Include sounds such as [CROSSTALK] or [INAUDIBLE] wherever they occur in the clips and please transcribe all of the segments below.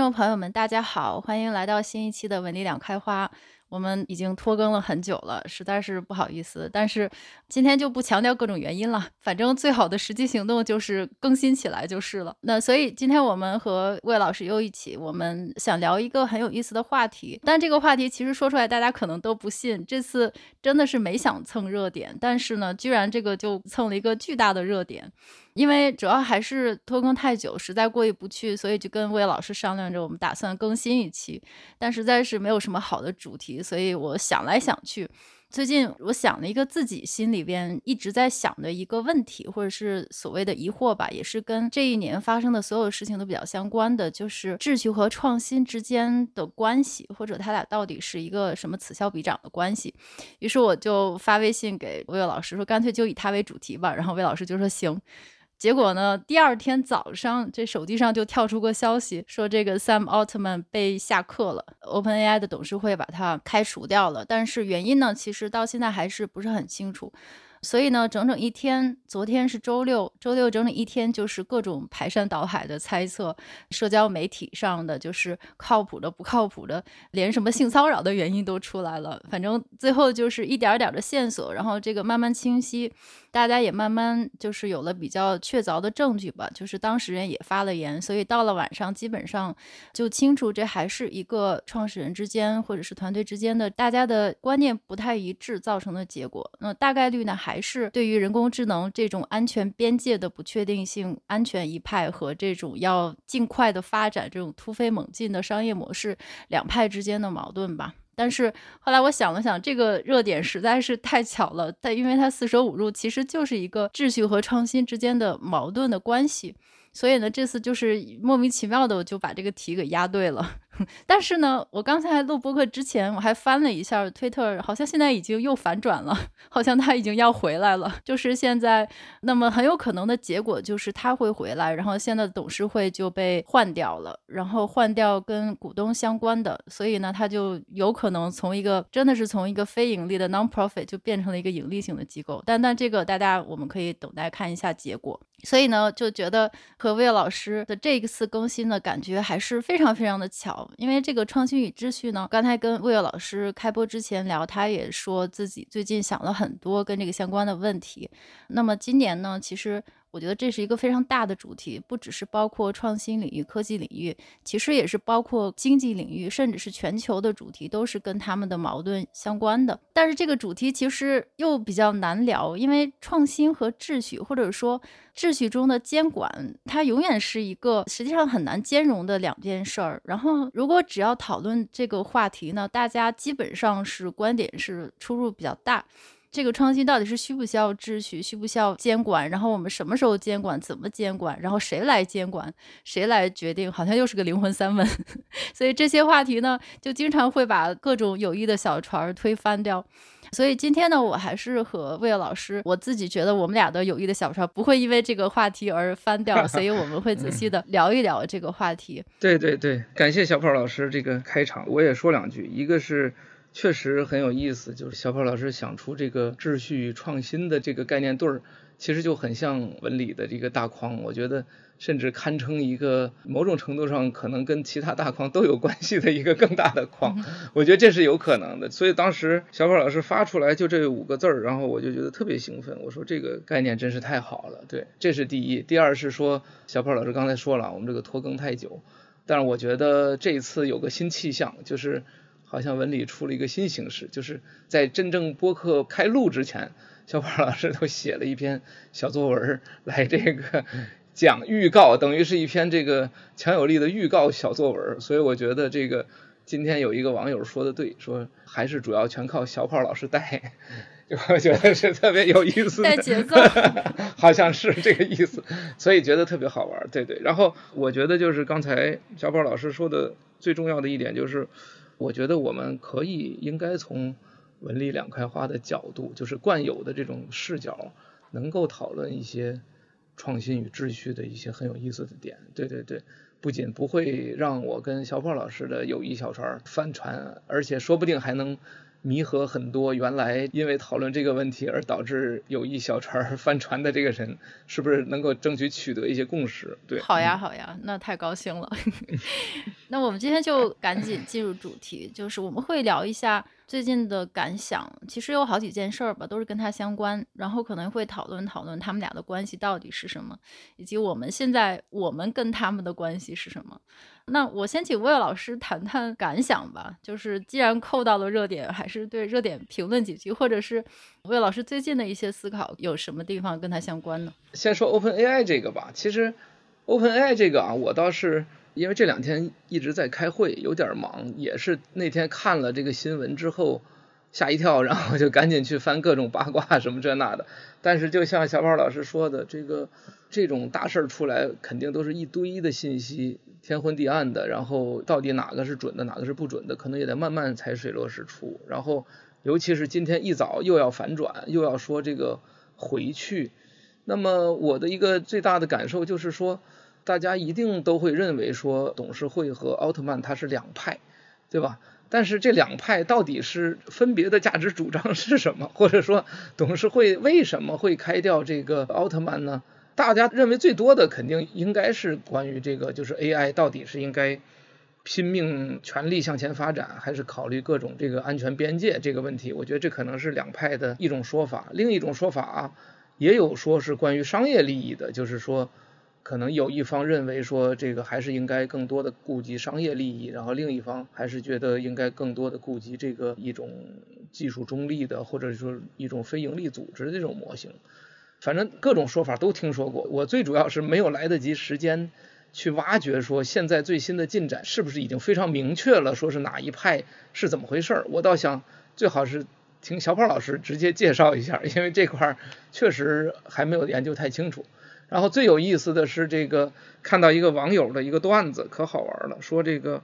众朋友们，大家好，欢迎来到新一期的文理两开花。我们已经拖更了很久了，实在是不好意思。但是今天就不强调各种原因了，反正最好的实际行动就是更新起来就是了。那所以今天我们和魏老师又一起，我们想聊一个很有意思的话题。但这个话题其实说出来大家可能都不信，这次真的是没想蹭热点，但是呢，居然这个就蹭了一个巨大的热点。因为主要还是拖更太久，实在过意不去，所以就跟魏老师商量着，我们打算更新一期，但实在是没有什么好的主题，所以我想来想去，最近我想了一个自己心里边一直在想的一个问题，或者是所谓的疑惑吧，也是跟这一年发生的所有事情都比较相关的，就是秩序和创新之间的关系，或者他俩到底是一个什么此消彼长的关系。于是我就发微信给魏老师说，干脆就以他为主题吧，然后魏老师就说行。结果呢，第二天早上，这手机上就跳出个消息，说这个 Sam Altman 被下课了，OpenAI 的董事会把他开除掉了。但是原因呢，其实到现在还是不是很清楚。所以呢，整整一天，昨天是周六，周六整整一天就是各种排山倒海的猜测，社交媒体上的就是靠谱的、不靠谱的，连什么性骚扰的原因都出来了。反正最后就是一点点的线索，然后这个慢慢清晰，大家也慢慢就是有了比较确凿的证据吧。就是当事人也发了言，所以到了晚上，基本上就清楚这还是一个创始人之间或者是团队之间的大家的观念不太一致造成的结果。那大概率呢还。还是对于人工智能这种安全边界的不确定性，安全一派和这种要尽快的发展这种突飞猛进的商业模式两派之间的矛盾吧。但是后来我想了想，这个热点实在是太巧了，但因为它四舍五入其实就是一个秩序和创新之间的矛盾的关系，所以呢，这次就是莫名其妙的我就把这个题给押对了。[LAUGHS] 但是呢，我刚才录播客之前，我还翻了一下推特，好像现在已经又反转了，[LAUGHS] 好像他已经要回来了。就是现在，那么很有可能的结果就是他会回来，然后现在董事会就被换掉了，然后换掉跟股东相关的，所以呢，他就有可能从一个真的是从一个非盈利的 non-profit 就变成了一个盈利性的机构。但但这个大家我们可以等待看一下结果。所以呢，就觉得和魏老师的这一次更新的感觉还是非常非常的巧。因为这个创新与秩序呢，刚才跟魏老师开播之前聊，他也说自己最近想了很多跟这个相关的问题。那么今年呢，其实。我觉得这是一个非常大的主题，不只是包括创新领域、科技领域，其实也是包括经济领域，甚至是全球的主题，都是跟他们的矛盾相关的。但是这个主题其实又比较难聊，因为创新和秩序，或者说秩序中的监管，它永远是一个实际上很难兼容的两件事儿。然后，如果只要讨论这个话题呢，大家基本上是观点是出入比较大。这个创新到底是需不需要秩序，需不需要监管？然后我们什么时候监管？怎么监管？然后谁来监管？谁来决定？好像又是个灵魂三问。[LAUGHS] 所以这些话题呢，就经常会把各种有益的小船推翻掉。所以今天呢，我还是和魏老师，我自己觉得我们俩的友谊的小船不会因为这个话题而翻掉，所以我们会仔细的聊一聊这个话题。对对对，感谢小跑老师这个开场，我也说两句，一个是。确实很有意思，就是小跑老师想出这个秩序与创新的这个概念对儿，其实就很像文理的这个大框。我觉得甚至堪称一个某种程度上可能跟其他大框都有关系的一个更大的框。我觉得这是有可能的。所以当时小跑老师发出来就这五个字儿，然后我就觉得特别兴奋。我说这个概念真是太好了。对，这是第一。第二是说小跑老师刚才说了，我们这个拖更太久，但是我觉得这一次有个新气象，就是。好像文理出了一个新形式，就是在真正播客开录之前，小宝老师都写了一篇小作文来这个讲预告，等于是一篇这个强有力的预告小作文。所以我觉得这个今天有一个网友说的对，说还是主要全靠小跑老师带，[LAUGHS] 我觉得是特别有意思的。带节奏，[LAUGHS] 好像是这个意思，所以觉得特别好玩。对对，然后我觉得就是刚才小宝老师说的最重要的一点就是。我觉得我们可以应该从文理两开花的角度，就是惯有的这种视角，能够讨论一些创新与秩序的一些很有意思的点。对对对，不仅不会让我跟小跑老师的友谊小船翻船，而且说不定还能弥合很多原来因为讨论这个问题而导致友谊小船翻船的这个人，是不是能够争取取得一些共识？对，好呀，好呀，那太高兴了。[LAUGHS] 那我们今天就赶紧进入主题，就是我们会聊一下最近的感想。其实有好几件事儿吧，都是跟他相关，然后可能会讨论讨论他们俩的关系到底是什么，以及我们现在我们跟他们的关系是什么。那我先请魏老师谈谈感想吧。就是既然扣到了热点，还是对热点评论几句，或者是魏老师最近的一些思考，有什么地方跟他相关呢？先说 OpenAI 这个吧。其实 OpenAI 这个啊，我倒是因为这两天一直在开会，有点忙，也是那天看了这个新闻之后吓一跳，然后就赶紧去翻各种八卦什么这那的。但是就像小宝老师说的，这个这种大事出来，肯定都是一堆的信息。天昏地暗的，然后到底哪个是准的，哪个是不准的，可能也得慢慢才水落石出。然后，尤其是今天一早又要反转，又要说这个回去。那么我的一个最大的感受就是说，大家一定都会认为说董事会和奥特曼它是两派，对吧？但是这两派到底是分别的价值主张是什么？或者说董事会为什么会开掉这个奥特曼呢？大家认为最多的肯定应该是关于这个，就是 AI 到底是应该拼命全力向前发展，还是考虑各种这个安全边界这个问题？我觉得这可能是两派的一种说法。另一种说法啊，也有说是关于商业利益的，就是说可能有一方认为说这个还是应该更多的顾及商业利益，然后另一方还是觉得应该更多的顾及这个一种技术中立的，或者说一种非盈利组织的这种模型。反正各种说法都听说过，我最主要是没有来得及时间去挖掘，说现在最新的进展是不是已经非常明确了，说是哪一派是怎么回事。我倒想最好是听小宝老师直接介绍一下，因为这块确实还没有研究太清楚。然后最有意思的是这个看到一个网友的一个段子，可好玩了，说这个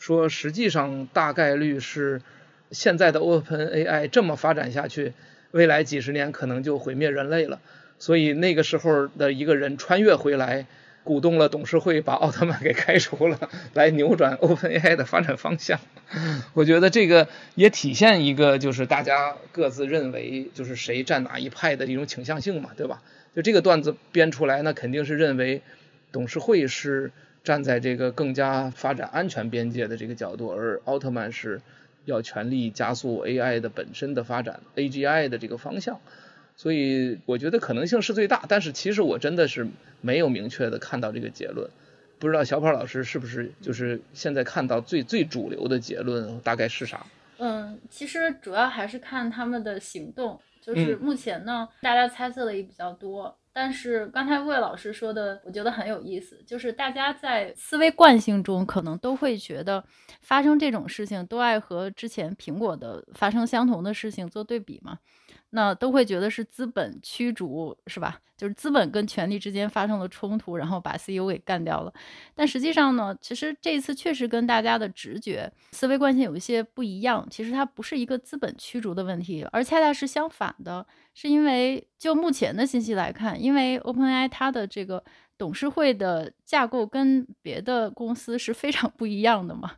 说实际上大概率是现在的 OpenAI 这么发展下去。未来几十年可能就毁灭人类了，所以那个时候的一个人穿越回来，鼓动了董事会把奥特曼给开除了，来扭转 OpenAI 的发展方向。我觉得这个也体现一个就是大家各自认为就是谁站哪一派的一种倾向性嘛，对吧？就这个段子编出来，那肯定是认为董事会是站在这个更加发展安全边界的这个角度，而奥特曼是。要全力加速 AI 的本身的发展，AGI 的这个方向，所以我觉得可能性是最大。但是其实我真的是没有明确的看到这个结论，不知道小跑老师是不是就是现在看到最最主流的结论大概是啥？嗯，其实主要还是看他们的行动，就是目前呢，嗯、大家猜测的也比较多。但是刚才魏老师说的，我觉得很有意思，就是大家在思维惯性中可能都会觉得，发生这种事情都爱和之前苹果的发生相同的事情做对比嘛。那都会觉得是资本驱逐，是吧？就是资本跟权力之间发生了冲突，然后把 CEO 给干掉了。但实际上呢，其实这一次确实跟大家的直觉、思维惯性有一些不一样。其实它不是一个资本驱逐的问题，而恰恰是相反的，是因为就目前的信息来看，因为 OpenAI 它的这个董事会的架构跟别的公司是非常不一样的嘛。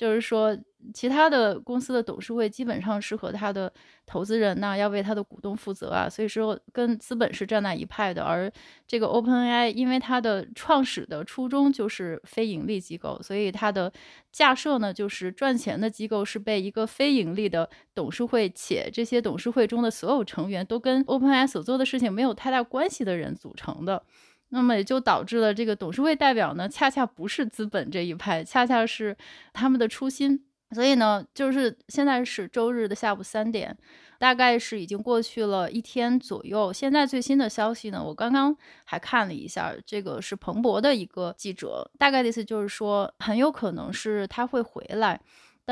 就是说，其他的公司的董事会基本上是和他的投资人呐，要为他的股东负责啊，所以说跟资本是站在一派的。而这个 OpenAI，因为它的创始的初衷就是非盈利机构，所以它的架设呢，就是赚钱的机构是被一个非盈利的董事会，且这些董事会中的所有成员都跟 OpenAI 所做的事情没有太大关系的人组成的。那么也就导致了这个董事会代表呢，恰恰不是资本这一派，恰恰是他们的初心。所以呢，就是现在是周日的下午三点，大概是已经过去了一天左右。现在最新的消息呢，我刚刚还看了一下，这个是彭博的一个记者，大概的意思就是说，很有可能是他会回来。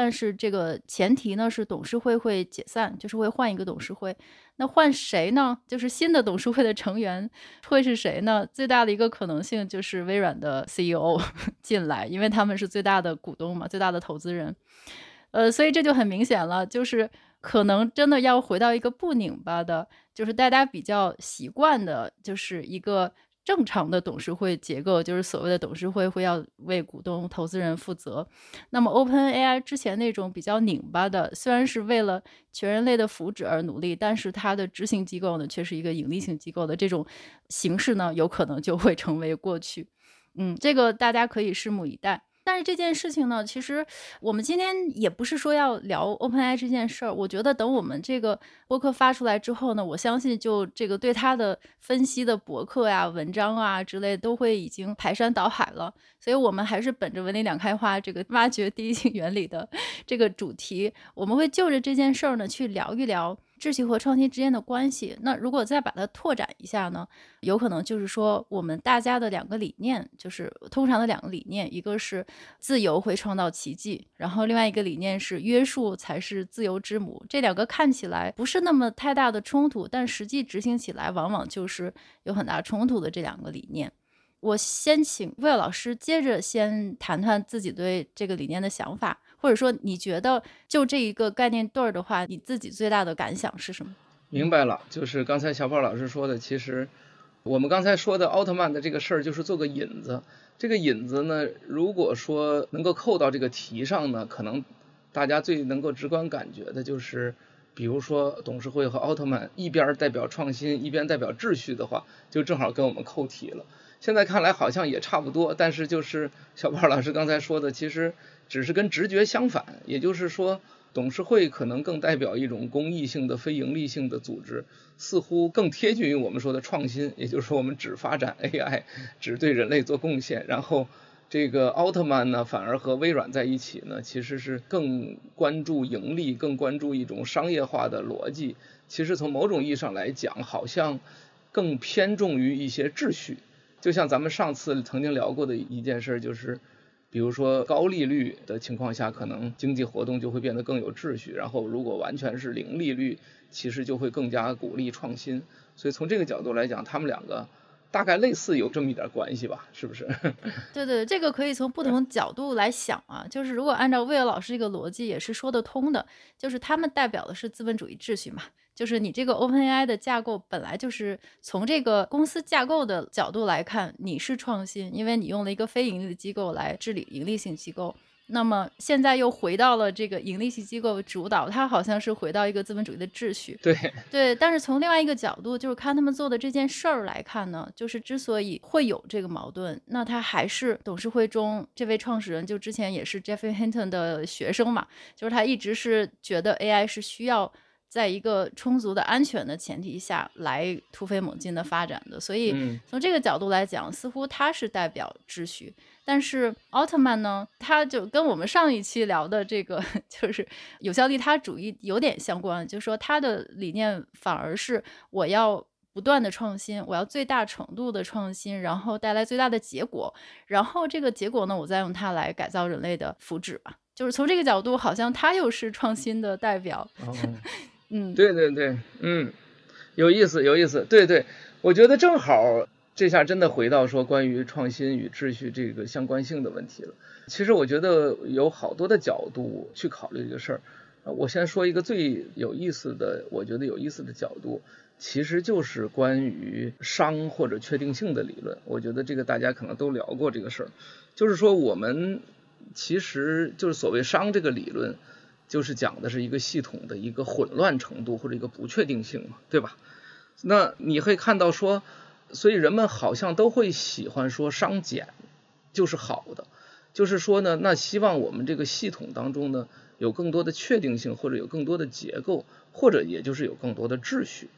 但是这个前提呢，是董事会会解散，就是会换一个董事会。那换谁呢？就是新的董事会的成员会是谁呢？最大的一个可能性就是微软的 CEO [LAUGHS] 进来，因为他们是最大的股东嘛，最大的投资人。呃，所以这就很明显了，就是可能真的要回到一个不拧巴的，就是大家比较习惯的，就是一个。正常的董事会结构，就是所谓的董事会会要为股东、投资人负责。那么 OpenAI 之前那种比较拧巴的，虽然是为了全人类的福祉而努力，但是它的执行机构呢，却是一个盈利性机构的这种形式呢，有可能就会成为过去。嗯，这个大家可以拭目以待。但是这件事情呢，其实我们今天也不是说要聊 OpenAI 这件事儿。我觉得等我们这个播客发出来之后呢，我相信就这个对它的分析的博客呀、文章啊之类都会已经排山倒海了。所以我们还是本着“文理两开花”这个挖掘第一性原理的这个主题，我们会就着这件事儿呢去聊一聊。秩序和创新之间的关系，那如果再把它拓展一下呢，有可能就是说，我们大家的两个理念，就是通常的两个理念，一个是自由会创造奇迹，然后另外一个理念是约束才是自由之母。这两个看起来不是那么太大的冲突，但实际执行起来往往就是有很大冲突的这两个理念。我先请魏老师接着先谈谈自己对这个理念的想法。或者说，你觉得就这一个概念对儿的话，你自己最大的感想是什么？明白了，就是刚才小宝老师说的，其实我们刚才说的奥特曼的这个事儿，就是做个引子。这个引子呢，如果说能够扣到这个题上呢，可能大家最能够直观感觉的就是，比如说董事会和奥特曼一边代表创新，一边代表秩序的话，就正好跟我们扣题了。现在看来好像也差不多，但是就是小宝老师刚才说的，其实。只是跟直觉相反，也就是说，董事会可能更代表一种公益性的、非盈利性的组织，似乎更贴近于我们说的创新，也就是说，我们只发展 [LAUGHS] AI，只对人类做贡献。然后，这个奥特曼呢，反而和微软在一起呢，其实是更关注盈利，更关注一种商业化的逻辑。其实从某种意义上来讲，好像更偏重于一些秩序。就像咱们上次曾经聊过的一件事，就是。比如说高利率的情况下，可能经济活动就会变得更有秩序。然后如果完全是零利率，其实就会更加鼓励创新。所以从这个角度来讲，他们两个大概类似有这么一点关系吧，是不是？[LAUGHS] 对对，这个可以从不同角度来想啊。就是如果按照威尔老师这个逻辑，也是说得通的。就是他们代表的是资本主义秩序嘛。就是你这个 OpenAI 的架构本来就是从这个公司架构的角度来看，你是创新，因为你用了一个非盈利的机构来治理盈利性机构。那么现在又回到了这个盈利性机构主导，它好像是回到一个资本主义的秩序。对 [LAUGHS] 对，但是从另外一个角度，就是看他们做的这件事儿来看呢，就是之所以会有这个矛盾，那他还是董事会中这位创始人，就之前也是 Geoffrey Hinton 的学生嘛，就是他一直是觉得 AI 是需要。在一个充足的安全的前提下来突飞猛进的发展的，所以从这个角度来讲，似乎它是代表秩序。但是奥特曼呢，它就跟我们上一期聊的这个 [LAUGHS] 就是有效利他主义有点相关，就是说他的理念反而是我要不断的创新，我要最大程度的创新，然后带来最大的结果，然后这个结果呢，我再用它来改造人类的福祉吧。就是从这个角度，好像它又是创新的代表。哦 [LAUGHS] 嗯，对对对，嗯，有意思有意思，对对，我觉得正好这下真的回到说关于创新与秩序这个相关性的问题了。其实我觉得有好多的角度去考虑这个事儿。我先说一个最有意思的，我觉得有意思的角度，其实就是关于熵或者确定性的理论。我觉得这个大家可能都聊过这个事儿，就是说我们其实就是所谓熵这个理论。就是讲的是一个系统的一个混乱程度或者一个不确定性嘛，对吧？那你会看到说，所以人们好像都会喜欢说熵减就是好的，就是说呢，那希望我们这个系统当中呢有更多的确定性或者有更多的结构，或者也就是有更多的秩序。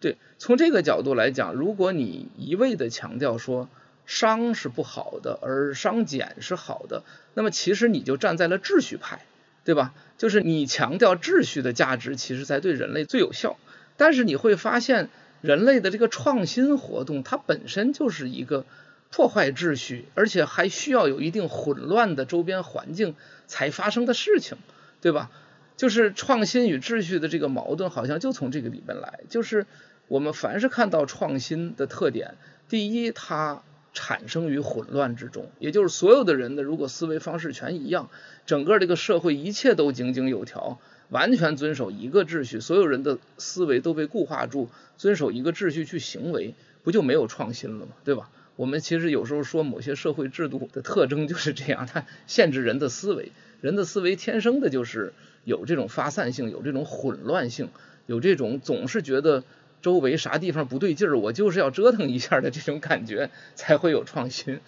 对，从这个角度来讲，如果你一味的强调说熵是不好的，而熵减是好的，那么其实你就站在了秩序派。对吧？就是你强调秩序的价值，其实才对人类最有效。但是你会发现，人类的这个创新活动，它本身就是一个破坏秩序，而且还需要有一定混乱的周边环境才发生的事情，对吧？就是创新与秩序的这个矛盾，好像就从这个里边来。就是我们凡是看到创新的特点，第一，它。产生于混乱之中，也就是所有的人的如果思维方式全一样，整个这个社会一切都井井有条，完全遵守一个秩序，所有人的思维都被固化住，遵守一个秩序去行为，不就没有创新了吗？对吧？我们其实有时候说某些社会制度的特征就是这样，它限制人的思维，人的思维天生的就是有这种发散性，有这种混乱性，有这种总是觉得周围啥地方不对劲儿，我就是要折腾一下的这种感觉，才会有创新。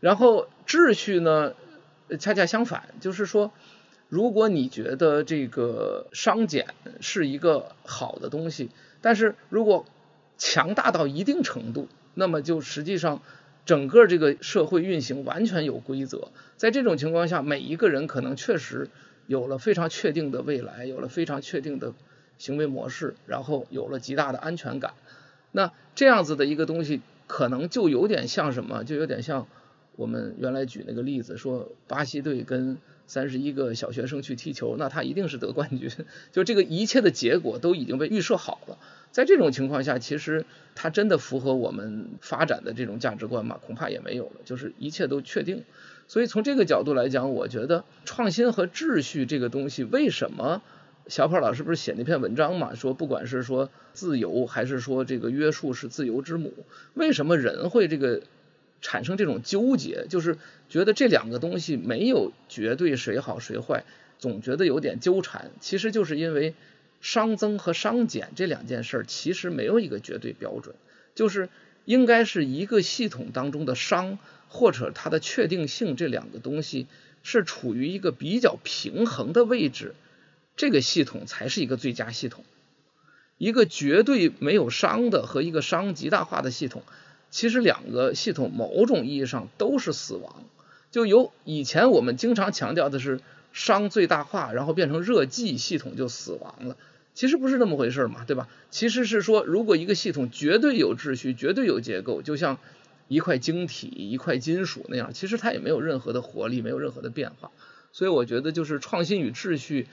然后秩序呢，恰恰相反，就是说，如果你觉得这个商检是一个好的东西，但是如果强大到一定程度，那么就实际上整个这个社会运行完全有规则。在这种情况下，每一个人可能确实有了非常确定的未来，有了非常确定的行为模式，然后有了极大的安全感。那这样子的一个东西，可能就有点像什么？就有点像。我们原来举那个例子，说巴西队跟三十一个小学生去踢球，那他一定是得冠军。[LAUGHS] 就这个一切的结果都已经被预设好了。在这种情况下，其实他真的符合我们发展的这种价值观吗？恐怕也没有了。就是一切都确定。所以从这个角度来讲，我觉得创新和秩序这个东西，为什么小跑老师不是写那篇文章嘛？说不管是说自由还是说这个约束是自由之母，为什么人会这个？产生这种纠结，就是觉得这两个东西没有绝对谁好谁坏，总觉得有点纠缠。其实就是因为熵增和熵减这两件事，其实没有一个绝对标准，就是应该是一个系统当中的熵或者它的确定性这两个东西是处于一个比较平衡的位置，这个系统才是一个最佳系统。一个绝对没有熵的和一个熵极大化的系统。其实两个系统某种意义上都是死亡，就有以前我们经常强调的是熵最大化，然后变成热寂系统就死亡了。其实不是那么回事嘛，对吧？其实是说，如果一个系统绝对有秩序、绝对有结构，就像一块晶体、一块金属那样，其实它也没有任何的活力，没有任何的变化。所以我觉得，就是创新与秩序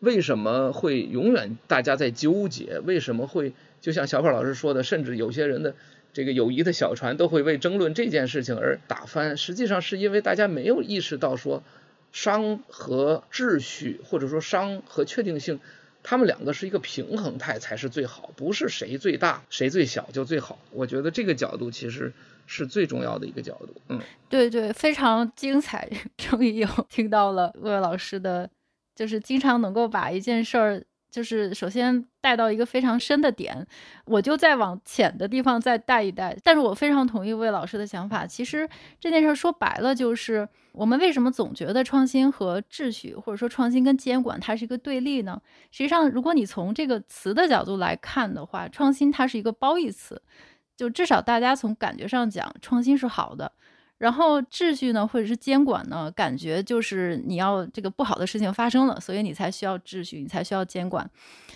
为什么会永远大家在纠结？为什么会就像小宝老师说的，甚至有些人的。这个友谊的小船都会为争论这件事情而打翻，实际上是因为大家没有意识到说，商和秩序或者说商和确定性，他们两个是一个平衡态才是最好，不是谁最大谁最小就最好。我觉得这个角度其实是最重要的一个角度。嗯，对对，非常精彩，[LAUGHS] 终于有听到了魏老师的，就是经常能够把一件事儿。就是首先带到一个非常深的点，我就再往浅的地方再带一带。但是我非常同意魏老师的想法。其实这件事说白了，就是我们为什么总觉得创新和秩序，或者说创新跟监管，它是一个对立呢？实际上，如果你从这个词的角度来看的话，创新它是一个褒义词，就至少大家从感觉上讲，创新是好的。然后秩序呢，或者是监管呢，感觉就是你要这个不好的事情发生了，所以你才需要秩序，你才需要监管。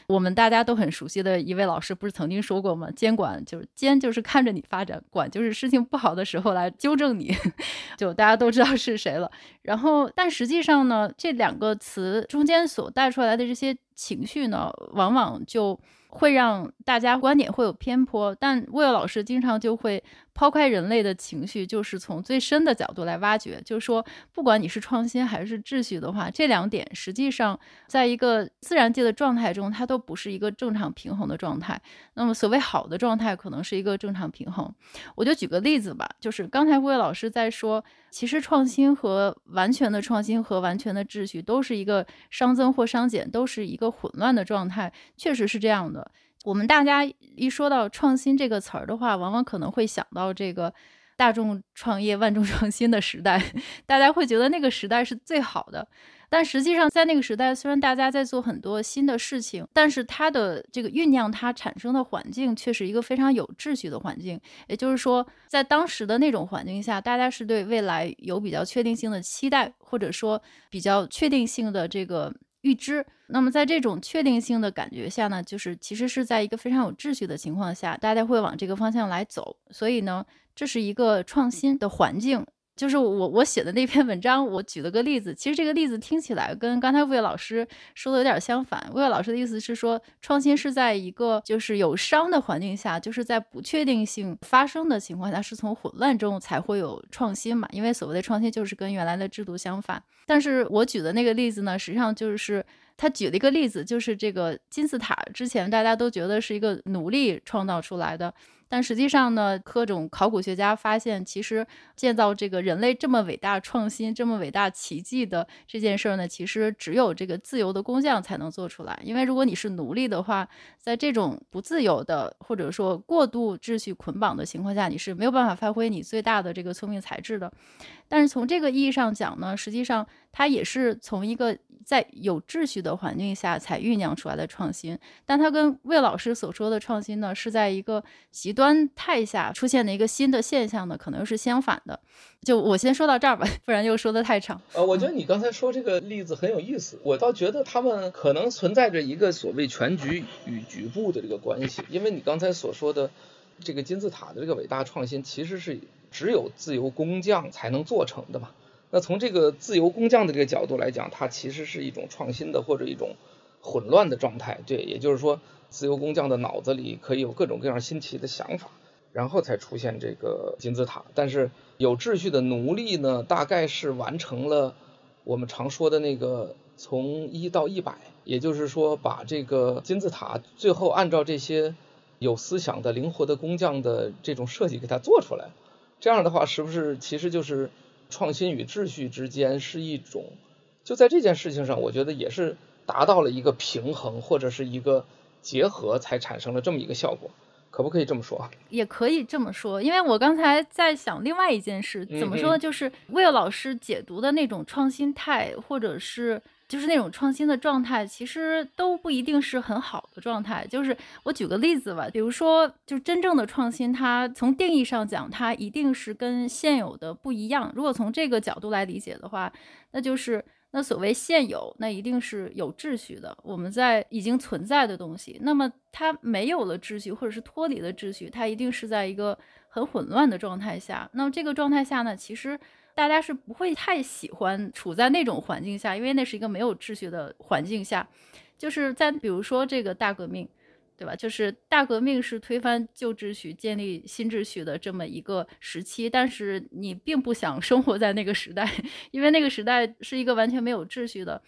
我们大家都很熟悉的一位老师不是曾经说过吗？监管就是监，就是看着你发展；管就是事情不好的时候来纠正你。[LAUGHS] 就大家都知道是谁了。然后，但实际上呢，这两个词中间所带出来的这些情绪呢，往往就。会让大家观点会有偏颇，但魏老师经常就会抛开人类的情绪，就是从最深的角度来挖掘。就是说，不管你是创新还是秩序的话，这两点实际上在一个自然界的状态中，它都不是一个正常平衡的状态。那么，所谓好的状态，可能是一个正常平衡。我就举个例子吧，就是刚才魏老师在说，其实创新和完全的创新和完全的秩序都是一个熵增或熵减，都是一个混乱的状态，确实是这样的。我们大家一说到创新这个词儿的话，往往可能会想到这个大众创业、万众创新的时代，[LAUGHS] 大家会觉得那个时代是最好的。但实际上，在那个时代，虽然大家在做很多新的事情，但是它的这个酝酿、它产生的环境却是一个非常有秩序的环境。也就是说，在当时的那种环境下，大家是对未来有比较确定性的期待，或者说比较确定性的这个。预知，那么在这种确定性的感觉下呢，就是其实是在一个非常有秩序的情况下，大家会往这个方向来走。所以呢，这是一个创新的环境。就是我我写的那篇文章，我举了个例子。其实这个例子听起来跟刚才魏老师说的有点相反。魏老师的意思是说，创新是在一个就是有伤的环境下，就是在不确定性发生的情况下，是从混乱中才会有创新嘛？因为所谓的创新就是跟原来的制度相反。但是我举的那个例子呢，实际上就是。他举了一个例子，就是这个金字塔，之前大家都觉得是一个奴隶创造出来的。但实际上呢，各种考古学家发现，其实建造这个人类这么伟大创新、这么伟大奇迹的这件事儿呢，其实只有这个自由的工匠才能做出来。因为如果你是奴隶的话，在这种不自由的或者说过度秩序捆绑的情况下，你是没有办法发挥你最大的这个聪明才智的。但是从这个意义上讲呢，实际上它也是从一个在有秩序的环境下才酝酿出来的创新。但它跟魏老师所说的创新呢，是在一个极端端态下出现的一个新的现象呢，可能是相反的。就我先说到这儿吧，[LAUGHS] 不然又说得太长。呃，我觉得你刚才说这个例子很有意思，我倒觉得他们可能存在着一个所谓全局与局部的这个关系。因为你刚才所说的这个金字塔的这个伟大创新，其实是只有自由工匠才能做成的嘛。那从这个自由工匠的这个角度来讲，它其实是一种创新的或者一种混乱的状态。对，也就是说。自由工匠的脑子里可以有各种各样新奇的想法，然后才出现这个金字塔。但是有秩序的奴隶呢，大概是完成了我们常说的那个从一到一百，也就是说把这个金字塔最后按照这些有思想的灵活的工匠的这种设计给它做出来。这样的话，是不是其实就是创新与秩序之间是一种，就在这件事情上，我觉得也是达到了一个平衡或者是一个。结合才产生了这么一个效果，可不可以这么说？也可以这么说，因为我刚才在想另外一件事，怎么说呢？就是魏老师解读的那种创新态，或者是就是那种创新的状态，其实都不一定是很好的状态。就是我举个例子吧，比如说，就真正的创新，它从定义上讲，它一定是跟现有的不一样。如果从这个角度来理解的话，那就是。那所谓现有，那一定是有秩序的。我们在已经存在的东西，那么它没有了秩序，或者是脱离了秩序，它一定是在一个很混乱的状态下。那么这个状态下呢，其实大家是不会太喜欢处在那种环境下，因为那是一个没有秩序的环境下。就是在比如说这个大革命。对吧？就是大革命是推翻旧秩序、建立新秩序的这么一个时期，但是你并不想生活在那个时代，因为那个时代是一个完全没有秩序的。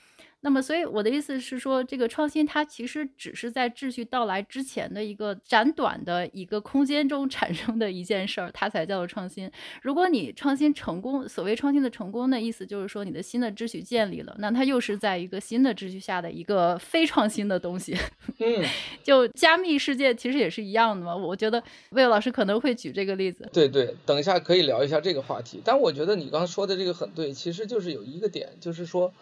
那么，所以我的意思是说，这个创新它其实只是在秩序到来之前的一个斩短的一个空间中 [LAUGHS] 产生的一件事儿，它才叫做创新。如果你创新成功，所谓创新的成功的意思就是说你的新的秩序建立了，那它又是在一个新的秩序下的一个非创新的东西。[LAUGHS] 嗯，就加密世界其实也是一样的嘛。我觉得魏老师可能会举这个例子。对对，等一下可以聊一下这个话题。但我觉得你刚刚说的这个很对，其实就是有一个点，就是说。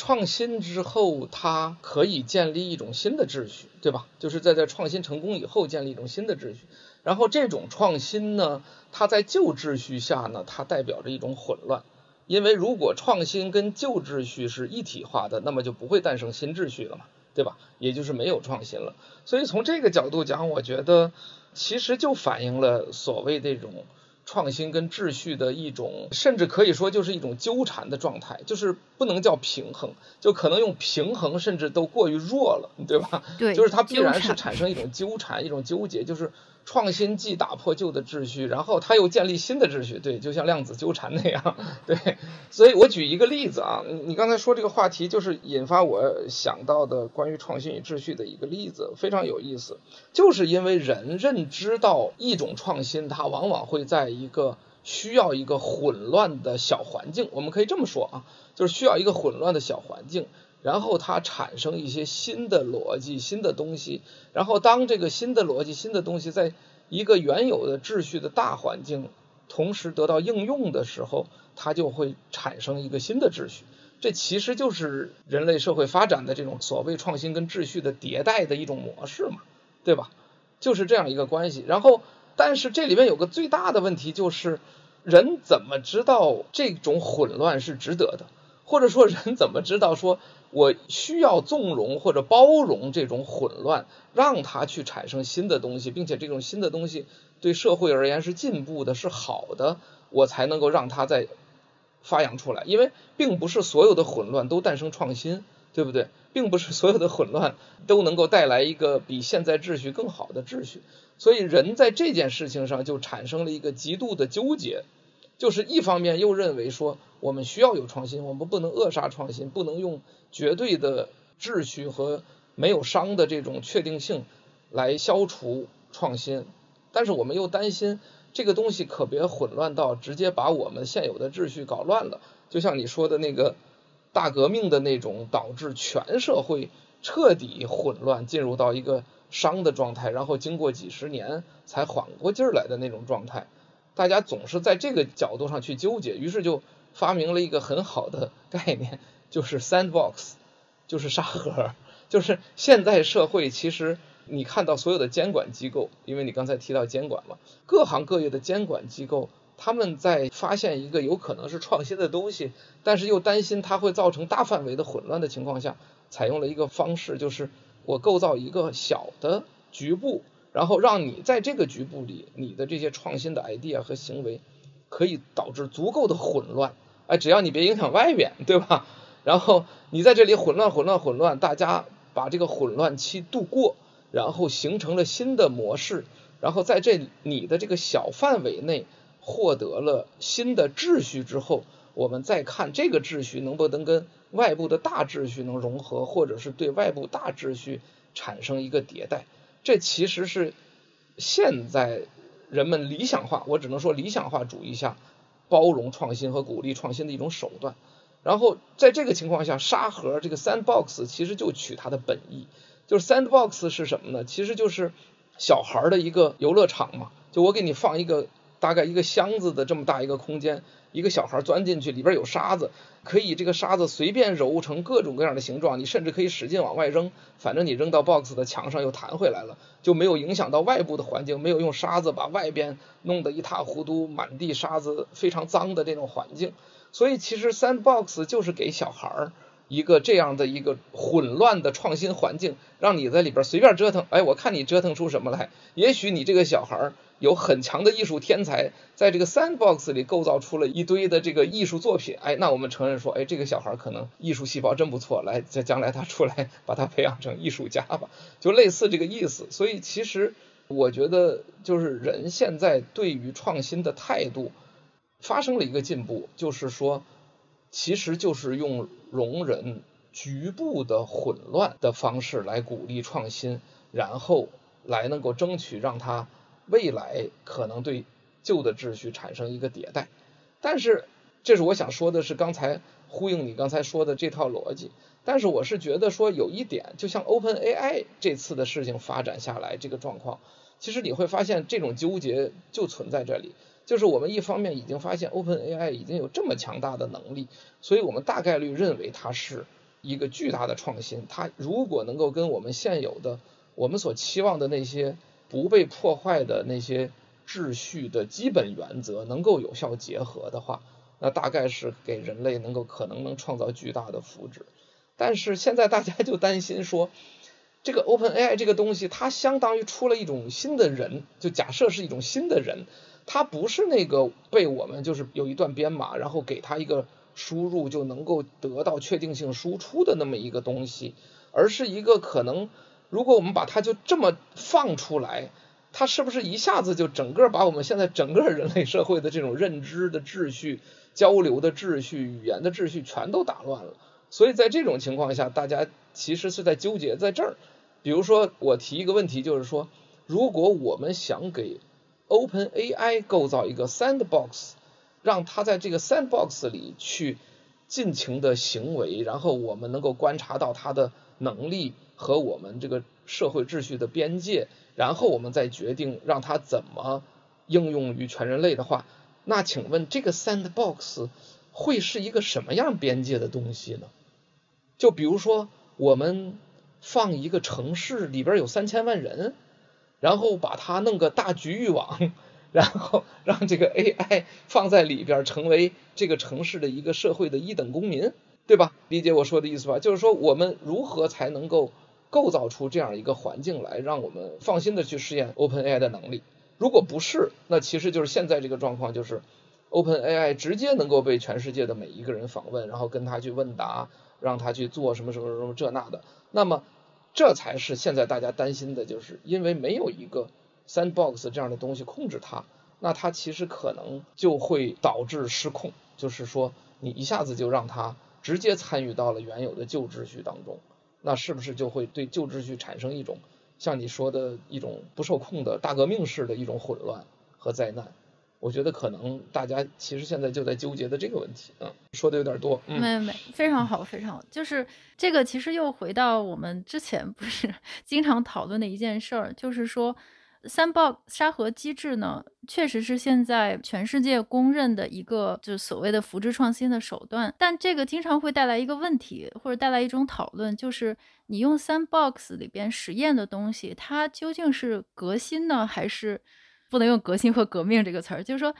创新之后，它可以建立一种新的秩序，对吧？就是在在创新成功以后建立一种新的秩序。然后这种创新呢，它在旧秩序下呢，它代表着一种混乱。因为如果创新跟旧秩序是一体化的，那么就不会诞生新秩序了嘛，对吧？也就是没有创新了。所以从这个角度讲，我觉得其实就反映了所谓这种。创新跟秩序的一种，甚至可以说就是一种纠缠的状态，就是不能叫平衡，就可能用平衡甚至都过于弱了，对吧？[LAUGHS] 对，就是它必然是产生一种纠缠，一种纠结，就是。创新既打破旧的秩序，然后它又建立新的秩序，对，就像量子纠缠那样，[LAUGHS] 对。所以我举一个例子啊，你刚才说这个话题，就是引发我想到的关于创新与秩序的一个例子，非常有意思。就是因为人认知到一种创新，它往往会在一个需要一个混乱的小环境，我们可以这么说啊，就是需要一个混乱的小环境。然后它产生一些新的逻辑、新的东西，然后当这个新的逻辑、新的东西在一个原有的秩序的大环境同时得到应用的时候，它就会产生一个新的秩序。这其实就是人类社会发展的这种所谓创新跟秩序的迭代的一种模式嘛，对吧？就是这样一个关系。然后，但是这里面有个最大的问题就是，人怎么知道这种混乱是值得的？或者说，人怎么知道说？我需要纵容或者包容这种混乱，让它去产生新的东西，并且这种新的东西对社会而言是进步的，是好的，我才能够让它再发扬出来。因为并不是所有的混乱都诞生创新，对不对？并不是所有的混乱都能够带来一个比现在秩序更好的秩序。所以人在这件事情上就产生了一个极度的纠结，就是一方面又认为说我们需要有创新，我们不能扼杀创新，不能用。绝对的秩序和没有熵的这种确定性来消除创新，但是我们又担心这个东西可别混乱到直接把我们现有的秩序搞乱了，就像你说的那个大革命的那种，导致全社会彻底混乱，进入到一个熵的状态，然后经过几十年才缓过劲儿来的那种状态。大家总是在这个角度上去纠结，于是就发明了一个很好的概念，[LAUGHS] 就是 sandbox，就是沙盒。就是现在社会其实你看到所有的监管机构，因为你刚才提到监管嘛，各行各业的监管机构，他们在发现一个有可能是创新的东西，但是又担心它会造成大范围的混乱的情况下，采用了一个方式，就是我构造一个小的局部，然后让你在这个局部里，你的这些创新的 idea 和行为可以导致足够的混乱，哎，只要你别影响外边，对吧？然后你在这里混乱、混乱、混乱，大家。把这个混乱期度过，然后形成了新的模式，然后在这你的这个小范围内获得了新的秩序之后，我们再看这个秩序能不能跟外部的大秩序能融合，或者是对外部大秩序产生一个迭代。这其实是现在人们理想化，我只能说理想化主义下包容创新和鼓励创新的一种手段。然后在这个情况下，沙盒这个 sandbox 其实就取它的本意，就是 sandbox 是什么呢？其实就是小孩的一个游乐场嘛。就我给你放一个大概一个箱子的这么大一个空间，一个小孩钻进去，里边有沙子，可以这个沙子随便揉成各种各样的形状，你甚至可以使劲往外扔，反正你扔到 box 的墙上又弹回来了，就没有影响到外部的环境，没有用沙子把外边弄得一塌糊涂，满地沙子，非常脏的这种环境。所以其实 sandbox 就是给小孩儿一个这样的一个混乱的创新环境，让你在里边随便折腾。哎，我看你折腾出什么来？也许你这个小孩儿有很强的艺术天才，在这个 sandbox 里构造出了一堆的这个艺术作品。哎，那我们承认说，哎，这个小孩可能艺术细胞真不错，来，在将来他出来，把他培养成艺术家吧，就类似这个意思。所以其实我觉得，就是人现在对于创新的态度。发生了一个进步，就是说，其实就是用容忍局部的混乱的方式来鼓励创新，然后来能够争取让它未来可能对旧的秩序产生一个迭代。但是，这是我想说的是刚才呼应你刚才说的这套逻辑。但是我是觉得说有一点，就像 OpenAI 这次的事情发展下来这个状况，其实你会发现这种纠结就存在这里。就是我们一方面已经发现 OpenAI 已经有这么强大的能力，所以我们大概率认为它是一个巨大的创新。它如果能够跟我们现有的、我们所期望的那些不被破坏的那些秩序的基本原则能够有效结合的话，那大概是给人类能够可能能创造巨大的福祉。但是现在大家就担心说，这个 OpenAI 这个东西它相当于出了一种新的人，就假设是一种新的人。它不是那个被我们就是有一段编码，然后给它一个输入就能够得到确定性输出的那么一个东西，而是一个可能，如果我们把它就这么放出来，它是不是一下子就整个把我们现在整个人类社会的这种认知的秩序、交流的秩序、语言的秩序全都打乱了？所以在这种情况下，大家其实是在纠结在这儿。比如说，我提一个问题，就是说，如果我们想给 OpenAI 构造一个 sandbox，让它在这个 sandbox 里去尽情的行为，然后我们能够观察到它的能力和我们这个社会秩序的边界，然后我们再决定让它怎么应用于全人类的话，那请问这个 sandbox 会是一个什么样边界的东西呢？就比如说我们放一个城市里边有三千万人。然后把它弄个大局域网，[LAUGHS] 然后让这个 AI 放在里边，成为这个城市的一个社会的一等公民，对吧？理解我说的意思吧？就是说，我们如何才能够构造出这样一个环境来，让我们放心的去试验 OpenAI 的能力？如果不是，那其实就是现在这个状况，就是 OpenAI 直接能够被全世界的每一个人访问，然后跟他去问答，让他去做什么什么什么这那的，那么。这才是现在大家担心的，就是因为没有一个 sandbox 这样的东西控制它，那它其实可能就会导致失控，就是说你一下子就让它直接参与到了原有的旧秩序当中，那是不是就会对旧秩序产生一种像你说的一种不受控的大革命式的一种混乱和灾难？我觉得可能大家其实现在就在纠结的这个问题嗯，说的有点多。嗯、没没，非常好，非常好。就是这个，其实又回到我们之前不是 [LAUGHS] 经常讨论的一件事儿，就是说。Sandbox 沙盒机制呢，确实是现在全世界公认的一个就是所谓的扶植创新的手段，但这个经常会带来一个问题，或者带来一种讨论，就是你用 Sandbox 里边实验的东西，它究竟是革新呢，还是不能用革新或革命这个词儿？就是说，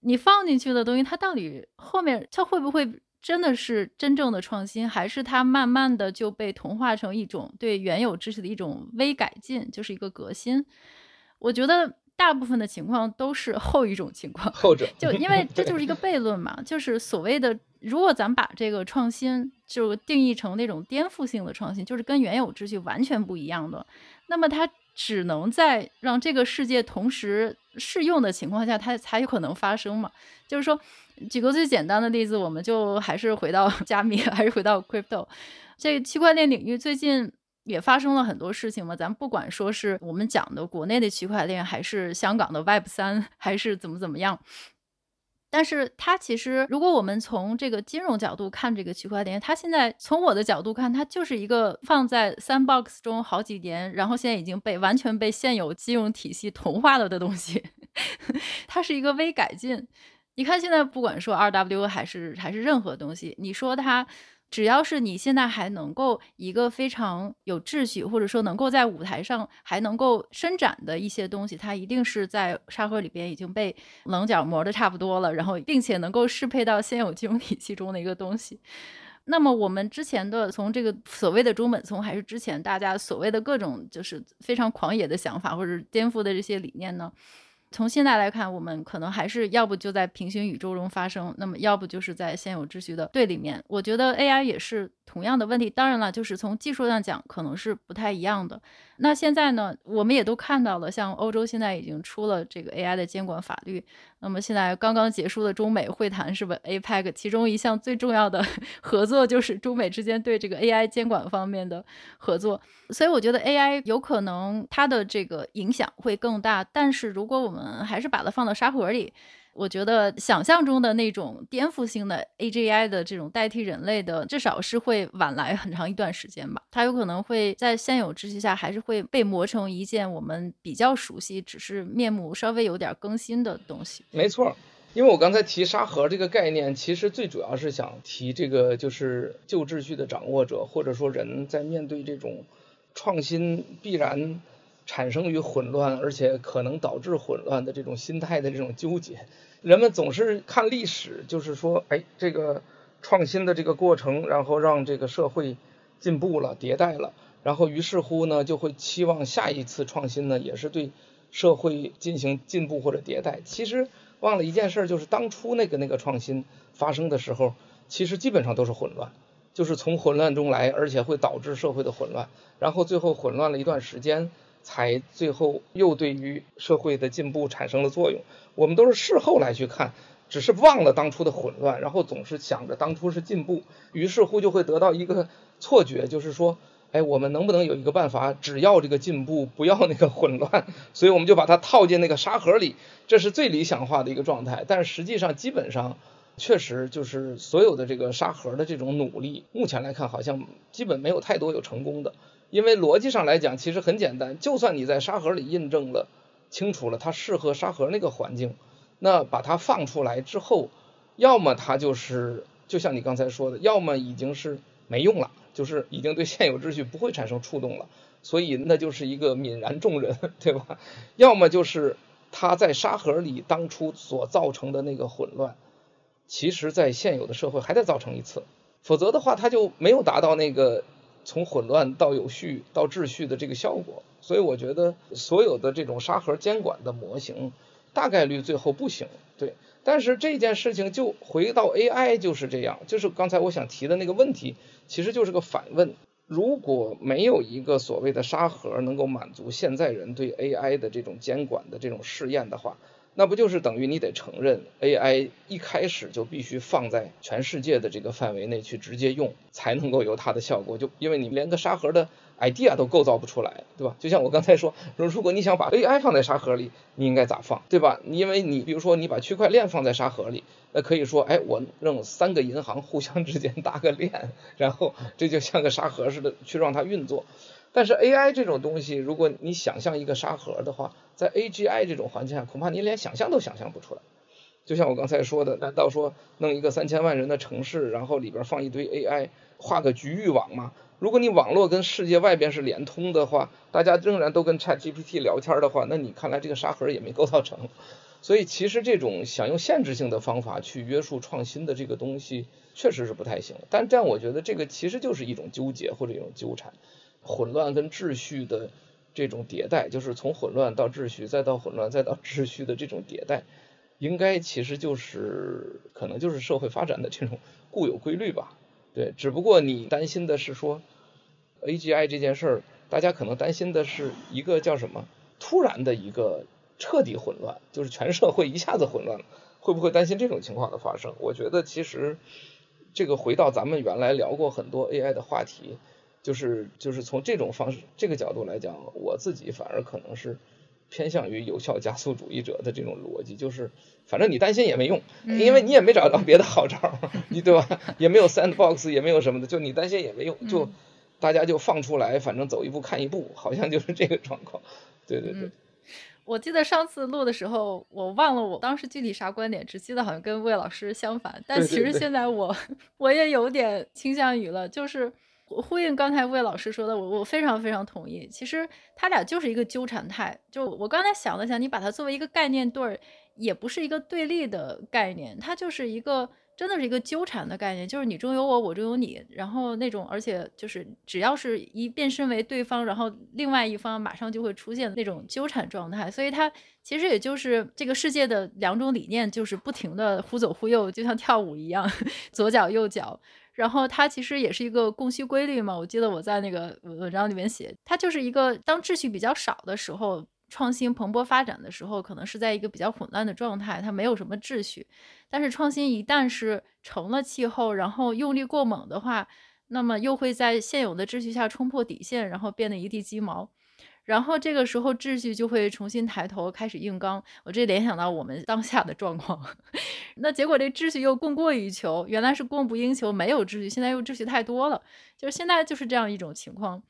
你放进去的东西，它到底后面它会不会真的是真正的创新，还是它慢慢的就被同化成一种对原有知识的一种微改进，就是一个革新？我觉得大部分的情况都是后一种情况，后者 [LAUGHS] 就因为 [LAUGHS] 这就是一个悖论嘛，就是所谓的，如果咱们把这个创新就定义成那种颠覆性的创新，就是跟原有秩序完全不一样的，那么它只能在让这个世界同时适用的情况下，它才有可能发生嘛。就是说，举个最简单的例子，我们就还是回到 [LAUGHS] 加密，还是回到 crypto 这个区块链领域最近。也发生了很多事情嘛，咱不管说是我们讲的国内的区块链，还是香港的 Web 三，[LAUGHS] 还是怎么怎么样，但是它其实，如果我们从这个金融角度看这个区块链，它现在从我的角度看，它就是一个放在 Sandbox 中好几年，然后现在已经被完全被现有金融体系同化了的东西，[LAUGHS] 它是一个微改进。你看现在不管说 RW 还是还是任何东西，你说它。只要是你现在还能够一个非常有秩序，或者说能够在舞台上还能够伸展的一些东西，它一定是在沙盒里边已经被棱角磨得差不多了，然后并且能够适配到现有金融体系中的一个东西。那么我们之前的从这个所谓的中本聪，还是之前大家所谓的各种就是非常狂野的想法或者颠覆的这些理念呢？从现在来看，我们可能还是要不就在平行宇宙中发生，那么要不就是在现有秩序的对立面。我觉得 AI 也是同样的问题。当然了，就是从技术上讲，可能是不太一样的。那现在呢，我们也都看到了，像欧洲现在已经出了这个 AI 的监管法律。那么现在刚刚结束的中美会谈是不 APEC，其中一项最重要的 [LAUGHS] 合作就是中美之间对这个 AI 监管方面的合作。所以我觉得 AI 有可能它的这个影响会更大。但是如果我们还是把它放到沙盒里，我觉得想象中的那种颠覆性的 AGI 的这种代替人类的，至少是会晚来很长一段时间吧。它有可能会在现有秩序下，还是会被磨成一件我们比较熟悉，只是面目稍微有点更新的东西。没错，因为我刚才提沙盒这个概念，其实最主要是想提这个，就是旧秩序的掌握者，或者说人在面对这种创新必然。产生于混乱，而且可能导致混乱的这种心态的这种纠结，人们总是看历史，就是说，哎，这个创新的这个过程，然后让这个社会进步了、迭代了，然后于是乎呢，就会期望下一次创新呢，也是对社会进行进步或者迭代。其实忘了一件事，就是当初那个那个创新发生的时候，其实基本上都是混乱，就是从混乱中来，而且会导致社会的混乱，然后最后混乱了一段时间。才最后又对于社会的进步产生了作用。我们都是事后来去看，只是忘了当初的混乱，然后总是想着当初是进步，于是乎就会得到一个错觉，就是说，哎，我们能不能有一个办法，只要这个进步，不要那个混乱？[LAUGHS] 所以我们就把它套进那个沙盒里，这是最理想化的一个状态。但实际上，基本上确实就是所有的这个沙盒的这种努力，目前来看好像基本没有太多有成功的。因为逻辑上来讲，其实很简单。就算你在沙盒里印证了、清楚了它适合沙盒那个环境，那把它放出来之后，要么它就是就像你刚才说的，要么已经是没用了，就是已经对现有秩序不会产生触动了，所以那就是一个泯然众人，对吧？要么就是它在沙盒里当初所造成的那个混乱，其实在现有的社会还得造成一次，否则的话，它就没有达到那个。从混乱到有序到秩序的这个效果，所以我觉得所有的这种沙盒监管的模型，大概率最后不行。对，但是这件事情就回到 AI 就是这样，就是刚才我想提的那个问题，其实就是个反问：如果没有一个所谓的沙盒能够满足现在人对 AI 的这种监管的这种试验的话，那不就是等于你得承认 AI 一开始就必须放在全世界的这个范围内去直接用，才能够有它的效果。就因为你连个沙盒的 idea 都构造不出来，对吧？就像我刚才说，如果你想把 AI 放在沙盒里，你应该咋放，对吧？因为你比如说你把区块链放在沙盒里，那可以说，哎，我让三个银行互相之间搭个链，然后这就像个沙盒似的去让它运作。但是 AI 这种东西，如果你想象一个沙盒的话，在 AGI 这种环境下，恐怕你连想象都想象不出来。就像我刚才说的，难道说弄一个三千万人的城市，然后里边放一堆 AI，画个局域网吗？如果你网络跟世界外边是连通的话，大家仍然都跟 ChatGPT 聊天的话，那你看来这个沙盒也没构造成。所以其实这种想用限制性的方法去约束创新的这个东西，确实是不太行。但这样我觉得这个其实就是一种纠结或者一种纠缠。混乱跟秩序的这种迭代，就是从混乱到秩序，再到混乱，再到秩序的这种迭代，应该其实就是可能就是社会发展的这种 [LAUGHS] 固有规律吧。对，只不过你担心的是说，AGI 这件事，大家可能担心的是一个叫什么突然的一个彻底混乱，就是全社会一下子混乱了，会不会担心这种情况的发生？我觉得其实这个回到咱们原来聊过很多 AI 的话题。就是就是从这种方式这个角度来讲，我自己反而可能是偏向于有效加速主义者的这种逻辑，就是反正你担心也没用，因为你也没找到别的好招，[LAUGHS] 你对吧？也没有 sandbox，也没有什么的，就你担心也没用，就大家就放出来，反正走一步看一步，好像就是这个状况。对对对。我记得上次录的时候，我忘了我当时具体啥观点，只记得好像跟魏老师相反，但其实现在我 [LAUGHS] 我也有点倾向于了，就是。呼应刚才魏老师说的，我我非常非常同意。其实他俩就是一个纠缠态。就我刚才想了想，你把它作为一个概念对儿，也不是一个对立的概念，它就是一个真的是一个纠缠的概念，就是你中有我，我中有你，然后那种，而且就是只要是一变身为对方，然后另外一方马上就会出现那种纠缠状态。所以它其实也就是这个世界的两种理念，就是不停的忽左忽右，就像跳舞一样，[LAUGHS] 左脚右脚。然后它其实也是一个供需规律嘛。我记得我在那个文章里面写，它就是一个当秩序比较少的时候，创新蓬勃发展的时候，可能是在一个比较混乱的状态，它没有什么秩序。但是创新一旦是成了气候，然后用力过猛的话，那么又会在现有的秩序下冲破底线，然后变得一地鸡毛。然后这个时候秩序就会重新抬头开始硬刚，我这联想到我们当下的状况，[LAUGHS] 那结果这秩序又供过于求，原来是供不应求，没有秩序，现在又秩序太多了，就是现在就是这样一种情况，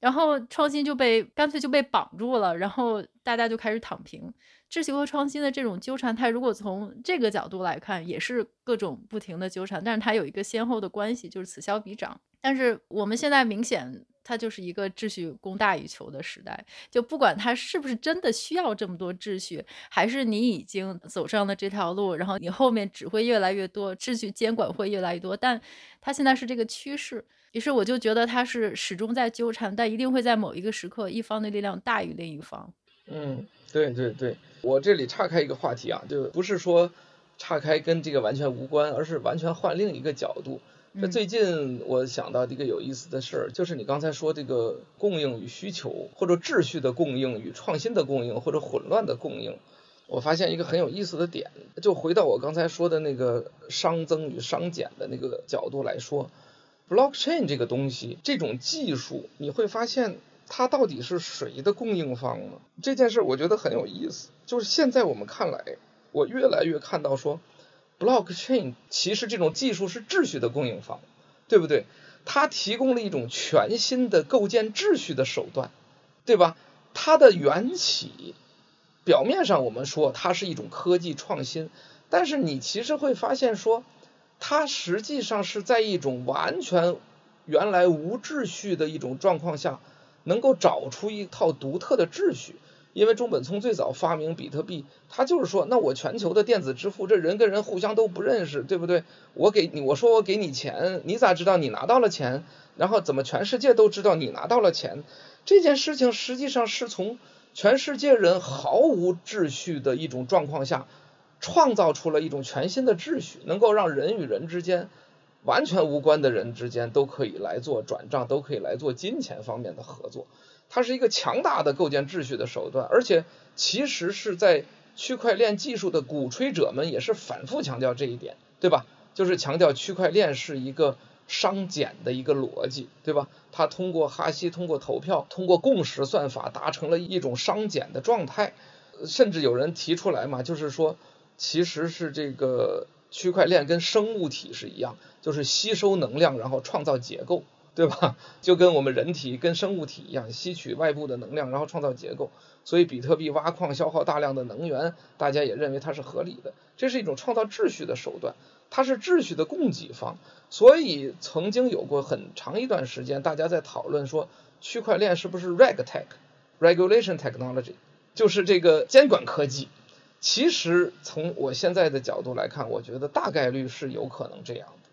然后创新就被干脆就被绑住了，然后大家就开始躺平，秩序和创新的这种纠缠，它如果从这个角度来看，也是各种不停的纠缠，但是它有一个先后的关系，就是此消彼长，但是我们现在明显。它就是一个秩序供大于求的时代，就不管它是不是真的需要这么多秩序，还是你已经走上了这条路，然后你后面只会越来越多秩序监管会越来越多，但它现在是这个趋势，于是我就觉得它是始终在纠缠，但一定会在某一个时刻，一方的力量大于另一方。嗯，对对对，我这里岔开一个话题啊，就不是说岔开跟这个完全无关，而是完全换另一个角度。这最近我想到一个有意思的事儿，就是你刚才说这个供应与需求，或者秩序的供应与创新的供应，或者混乱的供应，我发现一个很有意思的点，就回到我刚才说的那个熵增与熵减的那个角度来说，blockchain 这个东西，这种技术，你会发现它到底是谁的供应方呢？这件事我觉得很有意思，就是现在我们看来，我越来越看到说。Blockchain 其实这种技术是秩序的供应方，对不对？它提供了一种全新的构建秩序的手段，对吧？它的缘起，表面上我们说它是一种科技创新，但是你其实会发现说，它实际上是在一种完全原来无秩序的一种状况下，能够找出一套独特的秩序。因为中本聪最早发明比特币，他就是说，那我全球的电子支付，这人跟人互相都不认识，对不对？我给你，我说我给你钱，你咋知道你拿到了钱？然后怎么全世界都知道你拿到了钱？这件事情实际上是从全世界人毫无秩序的一种状况下，创造出了一种全新的秩序，能够让人与人之间完全无关的人之间都可以来做转账，都可以来做金钱方面的合作。它是一个强大的构建秩序的手段，而且其实是在区块链技术的鼓吹者们也是反复强调这一点，对吧？就是强调区块链是一个熵减的一个逻辑，对吧？它通过哈希、通过投票、通过共识算法达成了一种熵减的状态，甚至有人提出来嘛，就是说，其实是这个区块链跟生物体是一样，就是吸收能量然后创造结构。对吧？[LAUGHS] 就跟我们人体跟生物体一样，吸取外部的能量，然后创造结构。所以比特币挖矿消耗大量的能源，大家也认为它是合理的。这是一种创造秩序的手段，它是秩序的供给方。所以曾经有过很长一段时间，大家在讨论说，区块链是不是 RegTech，Regulation Technology，就是这个监管科技。其实从我现在的角度来看，我觉得大概率是有可能这样的。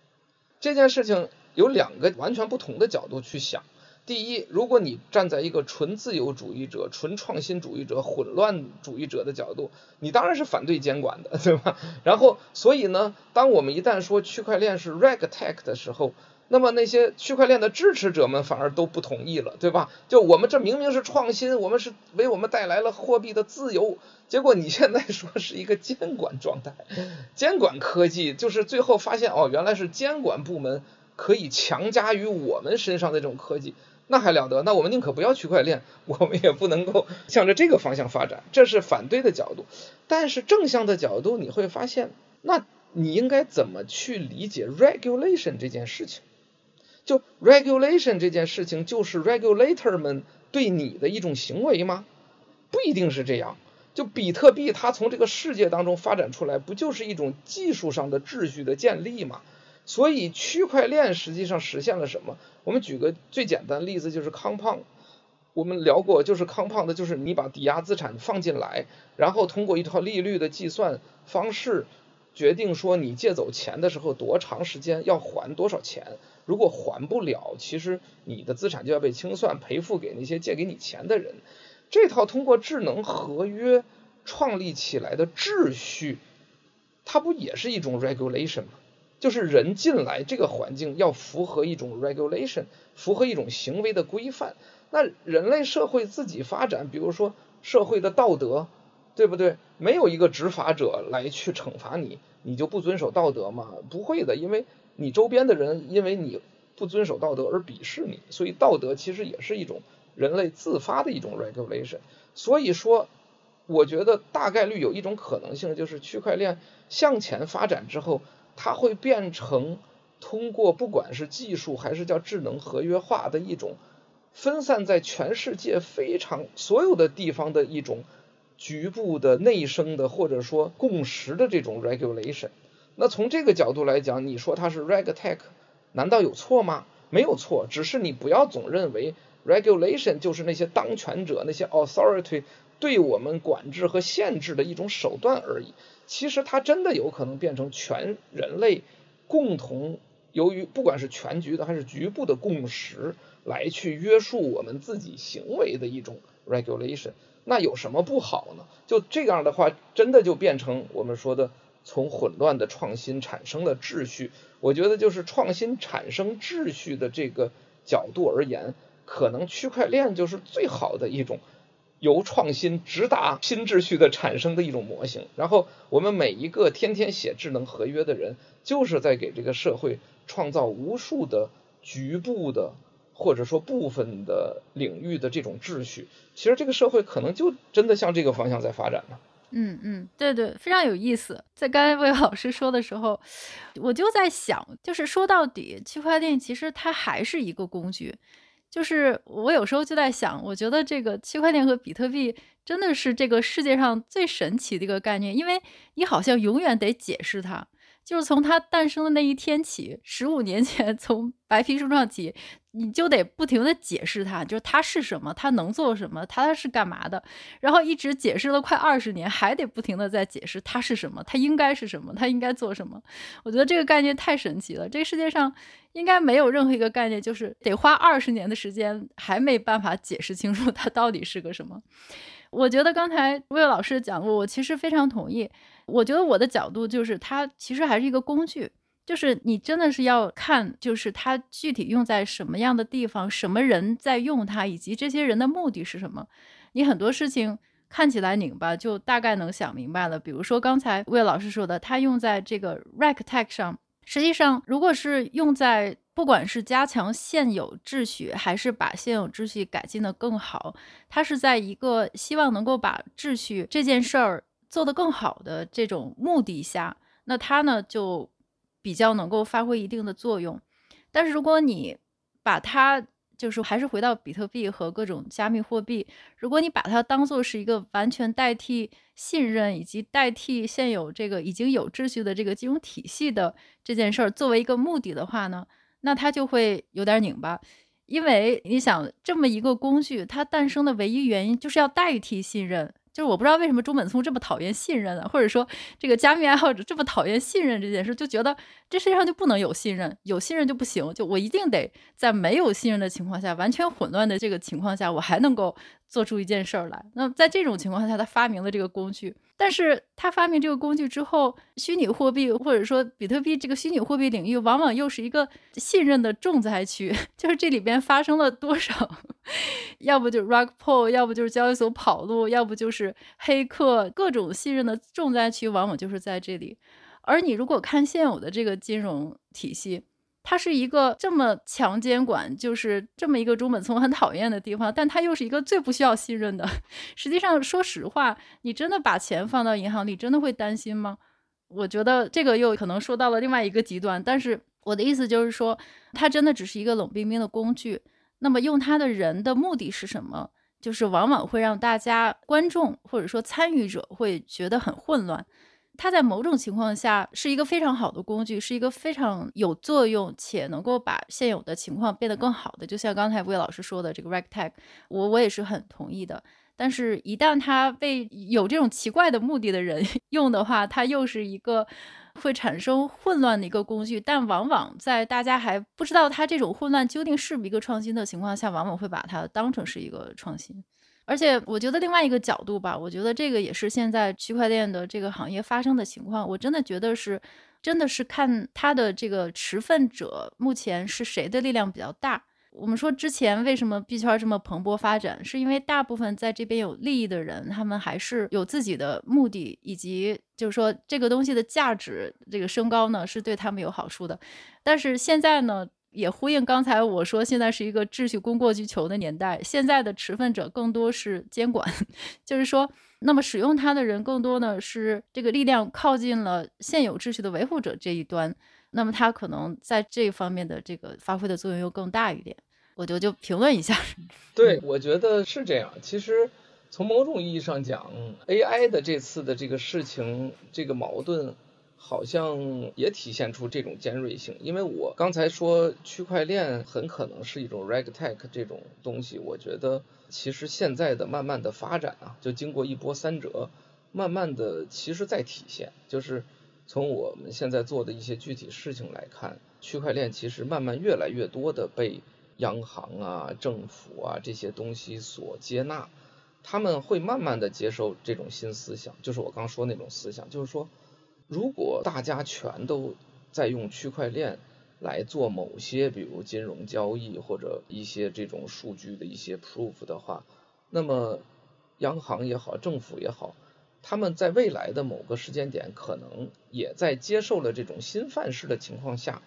这件事情。有两个完全不同的角度去想。第一，如果你站在一个纯自由主义者、纯创新主义者、混乱主义者的角度，你当然是反对监管的，对吧？[LAUGHS] 然后，所以呢，当我们一旦说区块链是 RegTech 的时候，那么那些区块链的支持者们反而都不同意了，对吧？就我们这明明是创新，我们是为我们带来了货币的自由，结果你现在说是一个监管状态，监管科技，就是最后发现哦，原来是监管部门。可以强加于我们身上的这种科技，那还了得？那我们宁可不要区块链，我们也不能够 [LAUGHS] 向着这个方向发展。这是反对的角度，但是正向的角度，你会发现，那你应该怎么去理解 regulation 这件事情？就 regulation 这件事情，就是 regulator 们对你的一种行为吗？不一定是这样。就比特币，它从这个世界当中发展出来，不就是一种技术上的秩序的建立吗？所以区块链实际上实现了什么？我们举个最简单的例子，就是 Compound。我们聊过，就是 Compound，就是你把抵押资产放进来，然后通过一套利率的计算方式，决定说你借走钱的时候多长时间要还多少钱。如果还不了，其实你的资产就要被清算赔付给那些借给你钱的人。这套通过智能合约创立起来的秩序，它不也是一种 regulation 吗？就是人进来这个环境要符合一种 regulation，符合一种行为的规范。那人类社会自己发展，比如说社会的道德，对不对？没有一个执法者来去惩罚你，你就不遵守道德吗？不会的，因为你周边的人因为你不遵守道德而鄙视你，所以道德其实也是一种人类自发的一种 regulation。所以说，我觉得大概率有一种可能性，就是区块链向前发展之后。它会变成通过不管是技术还是叫智能合约化的一种分散在全世界非常所有的地方的一种局部的内生的或者说共识的这种 regulation。那从这个角度来讲，你说它是 regtech，难道有错吗？没有错，只是你不要总认为 regulation 就是那些当权者那些 authority 对我们管制和限制的一种手段而已。其实它真的有可能变成全人类共同，由于不管是全局的还是局部的共识来去约束我们自己行为的一种 regulation，那有什么不好呢？就这样的话，真的就变成我们说的从混乱的创新产生了秩序。我觉得就是创新产生秩序的这个角度而言，可能区块链就是最好的一种。由创新直达新秩序的产生的一种模型，然后我们每一个天天写智能合约的人，就是在给这个社会创造无数的局部的或者说部分的领域的这种秩序。其实这个社会可能就真的向这个方向在发展了。嗯嗯，对对，非常有意思。在刚才魏老师说的时候，我就在想，就是说到底，区块链其实它还是一个工具。就是我有时候就在想，我觉得这个区块链和比特币真的是这个世界上最神奇的一个概念，因为你好像永远得解释它。就是从它诞生的那一天起，十五年前 [LAUGHS] 从白皮书上起，你就得不停地解释它，就是它是什么，它能做什么，它是干嘛的，然后一直解释了快二十年，还得不停地在解释它是什么，它应该是什么，它应该做什么。我觉得这个概念太神奇了，这个世界上应该没有任何一个概念，就是得花二十年的时间还没办法解释清楚它到底是个什么。我觉得刚才魏老师讲过，我其实非常同意。我觉得我的角度就是，它其实还是一个工具，就是你真的是要看，就是它具体用在什么样的地方，什么人在用它，以及这些人的目的是什么。你很多事情看起来拧巴，就大概能想明白了。比如说刚才魏老师说的，它用在这个 RegTech 上，实际上如果是用在不管是加强现有秩序，还是把现有秩序改进的更好，它是在一个希望能够把秩序这件事儿做得更好的这种目的下，那它呢就比较能够发挥一定的作用。但是如果你把它就是还是回到比特币和各种加密货币，如果你把它当做是一个完全代替信任以及代替现有这个已经有秩序的这个金融体系的这件事儿作为一个目的的话呢，那它就会有点拧巴，因为你想这么一个工具，它诞生的唯一原因就是要代替信任。就是我不知道为什么中本聪这么讨厌信任啊，或者说这个加密爱好者这么讨厌信任这件事，就觉得这世界上就不能有信任，有信任就不行，就我一定得在没有信任的情况下，完全混乱的这个情况下，我还能够做出一件事儿来。那在这种情况下，他发明了这个工具。但是他发明这个工具之后，虚拟货币或者说比特币这个虚拟货币领域，往往又是一个信任的重灾区。[LAUGHS] 就是这里边发生了多少，[LAUGHS] 要不就是 rug pull，要不就是交易所跑路，要不就是黑客，各种信任的重灾区，往往就是在这里。而你如果看现有的这个金融体系，它是一个这么强监管，就是这么一个中本聪很讨厌的地方，但它又是一个最不需要信任的。[LAUGHS] 实际上，说实话，你真的把钱放到银行里，真的会担心吗？我觉得这个又可能说到了另外一个极端。但是我的意思就是说，它真的只是一个冷冰冰的工具。那么用它的人的目的是什么？就是往往会让大家观众或者说参与者会觉得很混乱。它在某种情况下是一个非常好的工具，是一个非常有作用且能够把现有的情况变得更好的。就像刚才魏老师说的这个 rag tag，我我也是很同意的。但是，一旦它被有这种奇怪的目的的人 [LAUGHS] 用的话，它又是一个会产生混乱的一个工具。但往往在大家还不知道它这种混乱究竟是不是一个创新的情况下，往往会把它当成是一个创新。而且我觉得另外一个角度吧，我觉得这个也是现在区块链的这个行业发生的情况。我真的觉得是，真的是看它的这个持份者目前是谁的力量比较大。我们说之前为什么币圈这么蓬勃发展，是因为大部分在这边有利益的人，他们还是有自己的目的，以及就是说这个东西的价值这个升高呢，是对他们有好处的。但是现在呢，也呼应刚才我说，现在是一个秩序供过于求的年代。现在的持份者更多是监管，[LAUGHS] 就是说，那么使用它的人更多呢是这个力量靠近了现有秩序的维护者这一端。那么它可能在这方面的这个发挥的作用又更大一点。我就就评论一下。[LAUGHS] 对，我觉得是这样。其实从某种意义上讲，AI 的这次的这个事情，这个矛盾。好像也体现出这种尖锐性，因为我刚才说区块链很可能是一种 RegTech 这种东西，我觉得其实现在的慢慢的发展啊，就经过一波三折，慢慢的其实在体现，就是从我们现在做的一些具体事情来看，区块链其实慢慢越来越多的被央行啊、政府啊这些东西所接纳，他们会慢慢的接受这种新思想，就是我刚说那种思想，就是说。如果大家全都在用区块链来做某些，比如金融交易或者一些这种数据的一些 proof 的话，那么央行也好，政府也好，他们在未来的某个时间点，可能也在接受了这种新范式的情况下，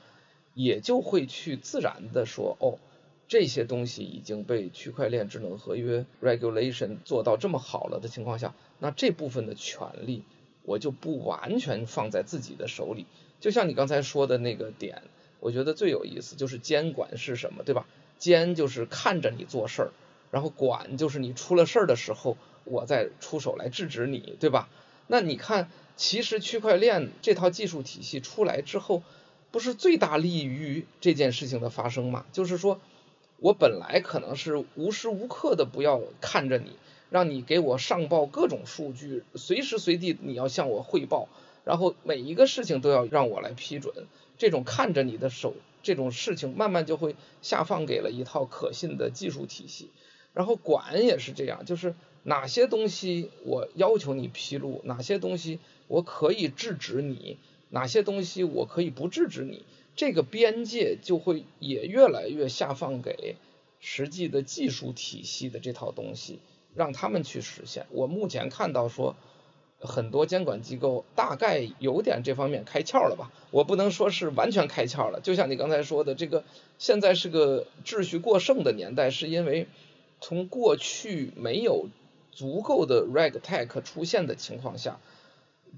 也就会去自然的说，哦，这些东西已经被区块链智能合约 regulation 做到这么好了的情况下，那这部分的权利。我就不完全放在自己的手里，就像你刚才说的那个点，我觉得最有意思就是监管是什么，对吧？监就是看着你做事，然后管就是你出了事儿的时候，我再出手来制止你，对吧？那你看，其实区块链这套技术体系出来之后，不是最大利于这件事情的发生吗？就是说，我本来可能是无时无刻的不要看着你。让你给我上报各种数据，随时随地你要向我汇报，然后每一个事情都要让我来批准。这种看着你的手，这种事情慢慢就会下放给了一套可信的技术体系。然后管也是这样，就是哪些东西我要求你披露，哪些东西我可以制止你，哪些东西我可以不制止你，这个边界就会也越来越下放给实际的技术体系的这套东西。让他们去实现。我目前看到说，很多监管机构大概有点这方面开窍了吧？我不能说是完全开窍了。就像你刚才说的，这个现在是个秩序过剩的年代，是因为从过去没有足够的 RegTech 出现的情况下，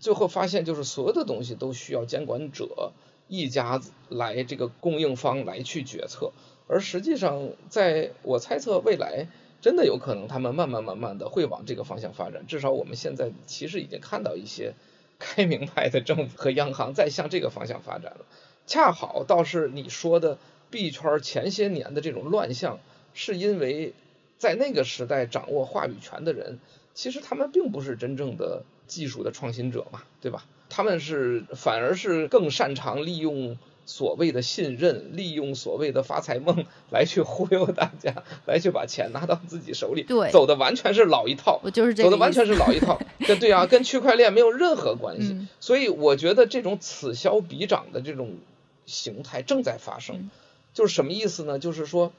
最后发现就是所有的东西都需要监管者一家子来这个供应方来去决策。而实际上，在我猜测未来。真的有可能，他们慢慢慢慢的会往这个方向发展。至少我们现在其实已经看到一些 [LAUGHS] 开明派的政府和央行在向这个方向发展了。恰好倒是你说的币圈前些年的这种乱象，是因为在那个时代掌握话语权的人，其实他们并不是真正的技术的创新者嘛，对吧？他们是反而是更擅长利用。所谓的信任，利用所谓的发财梦 [LAUGHS] 来去忽悠大家，[LAUGHS] 来去把钱拿到自己手里，对，走的完全是老一套，我就是这，走的完全是老一套，[LAUGHS] 对对啊，跟区块链没有任何关系。嗯，所以我觉得这种此消彼长的这种形态正在发生，嗯，就是什么意思呢？就是说，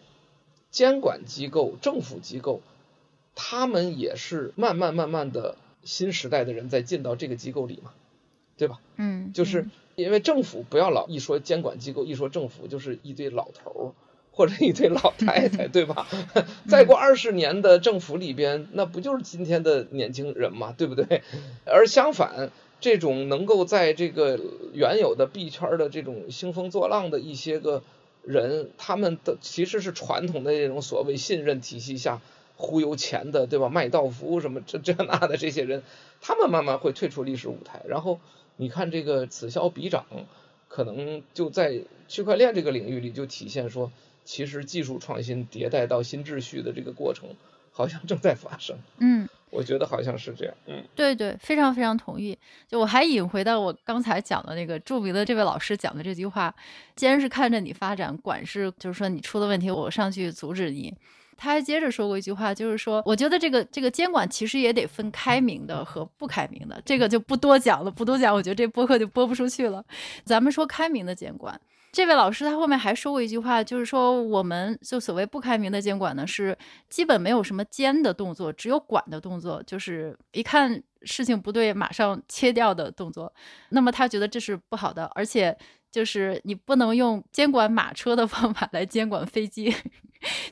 监管机构、政府机构，他们也是慢慢慢慢的新时代的人在进到这个机构里嘛，对吧？嗯，就是。因为政府不要老一说监管机构，一说政府就是一堆老头儿或者一堆老太太，对吧？[LAUGHS] 再过二十年的政府里边，那不就是今天的年轻人嘛，对不对？而相反，这种能够在这个原有的币圈的这种兴风作浪的一些个人，他们的其实是传统的这种所谓信任体系下忽悠钱的，对吧？卖道服什么这这那的这些人，他们慢慢会退出历史舞台，然后。你看这个此消彼长，可能就在区块链这个领域里就体现说，其实技术创新迭代到新秩序的这个过程，好像正在发生。嗯，我觉得好像是这样。嗯，对对，非常非常同意。就我还引回到我刚才讲的那个著名的这位老师讲的这句话：既然是看着你发展，管是就是说你出了问题，我上去阻止你。他还接着说过一句话，就是说，我觉得这个这个监管其实也得分开明的和不开明的，这个就不多讲了，不多讲，我觉得这播客就播不出去了。咱们说开明的监管，这位老师他后面还说过一句话，就是说，我们就所谓不开明的监管呢，是基本没有什么监的动作，只有管的动作，就是一看事情不对，马上切掉的动作。那么他觉得这是不好的，而且。就是你不能用监管马车的方法来监管飞机，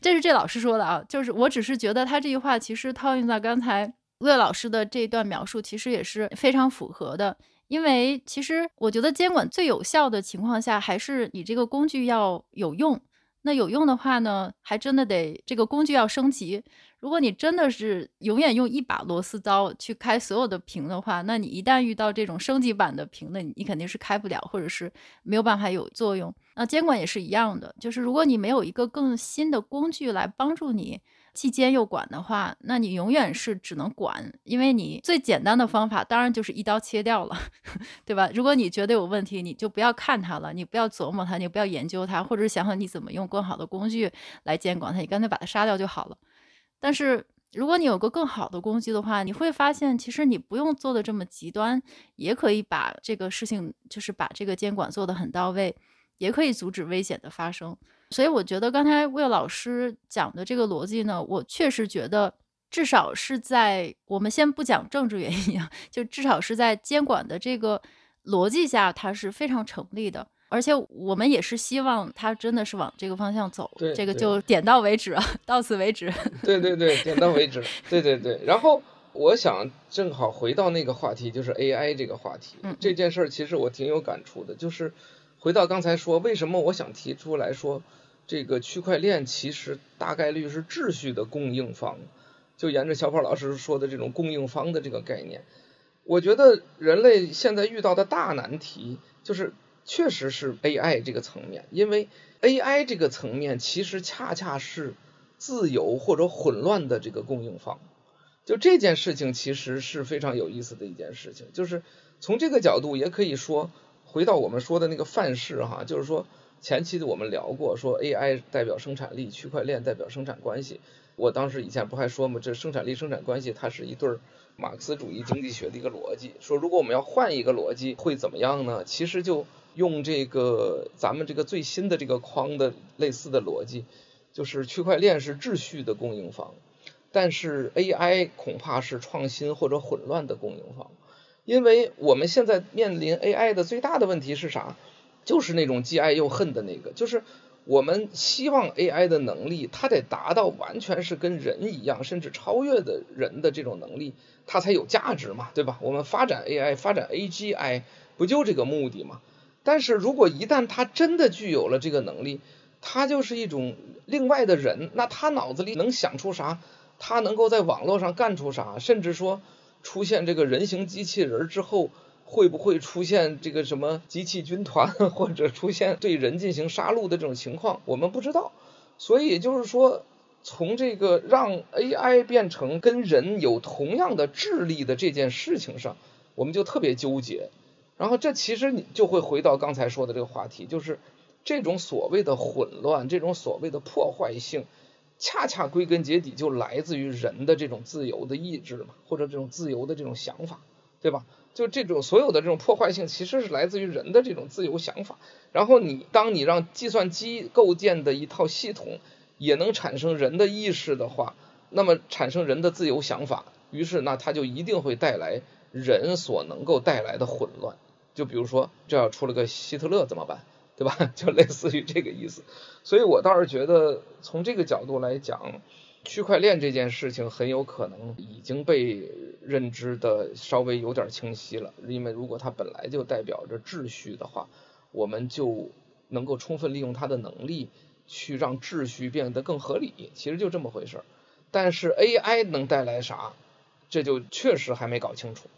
这是这老师说的啊。就是我只是觉得他这句话其实套用在刚才魏老师的这一段描述，其实也是非常符合的。因为其实我觉得监管最有效的情况下，还是你这个工具要有用。那有用的话呢，还真的得这个工具要升级。如果你真的是永远用一把螺丝刀去开所有的屏的话，那你一旦遇到这种升级版的屏呢，你肯定是开不了，或者是没有办法有作用。那监管也是一样的，就是如果你没有一个更新的工具来帮助你既监又管的话，那你永远是只能管，因为你最简单的方法当然就是一刀切掉了，[LAUGHS] 对吧？如果你觉得有问题，你就不要看它了，你不要琢磨它，你不要研究它，或者是想想你怎么用更好的工具来监管它，你干脆把它杀掉就好了。但是，如果你有个更好的工具的话，你会发现，其实你不用做的这么极端，也可以把这个事情，就是把这个监管做得很到位，也可以阻止危险的发生。所以，我觉得刚才魏老师讲的这个逻辑呢，我确实觉得，至少是在我们先不讲政治原因啊，就至少是在监管的这个逻辑下，它是非常成立的。而且我们也是希望它真的是往这个方向走，对，这个就点到为止啊，到此为止。[LAUGHS] 对对对，点到为止。对对对。然后我想正好回到那个话题，就是 AI 这个话题。嗯。这件事儿其实我挺有感触的，就是回到刚才说，为什么我想提出来说，这个区块链其实大概率是秩序的供应方，就沿着小跑老师说的这种供应方的这个概念，我觉得人类现在遇到的大难题就是。确实是 AI 这个层面，因为 AI 这个层面其实恰恰是自由或者混乱的这个供应方。就这件事情其实是非常有意思的一件事情，就是从这个角度也可以说，回到我们说的那个范式哈，就是说前期的我们聊过，说 AI 代表生产力，区块链代表生产关系。我当时以前不还说吗？这生产力、生产关系它是一对儿马克思主义经济学的一个逻辑。说如果我们要换一个逻辑会怎么样呢？其实就用这个咱们这个最新的这个框的类似的逻辑，就是区块链是秩序的供应方，但是 AI 恐怕是创新或者混乱的供应方，因为我们现在面临 AI 的最大的问题是啥？就是那种既爱又恨的那个，就是我们希望 AI 的能力，它得达到完全是跟人一样，甚至超越的人的这种能力，它才有价值嘛，对吧？我们发展 AI，发展 AGI，不就这个目的嘛？但是如果一旦它真的具有了这个能力，它就是一种另外的人，那他脑子里能想出啥？他能够在网络上干出啥？甚至说出现这个人形机器人之后，会不会出现这个什么机器军团，[LAUGHS] 或者出现对人进行杀戮的这种情况？我们不知道。所以就是说，从这个让 AI 变成跟人有同样的智力的这件事情上，我们就特别纠结。然后这其实你就会回到刚才说的这个话题，就是这种所谓的混乱，这种所谓的破坏性。恰恰归根结底就来自于人的这种自由的意志嘛，或者这种自由的这种想法，对吧？就这种所有的这种破坏性，其实是来自于人的这种自由想法。然后你当你让计算机构建的一套系统也能产生人的意识的话，那么产生人的自由想法，于是那它就一定会带来人所能够带来的混乱。就比如说，这要出了个希特勒怎么办？对吧？[LAUGHS] 就类似于这个意思，所以我倒是觉得从这个角度来讲，区块链这件事情很有可能已经被认知的稍微有点清晰了。因为如果它本来就代表着秩序的话，我们就能够充分利用它的能力去让秩序变得更合理。其实就这么回事儿。但是 AI 能带来啥？这就确实还没搞清楚，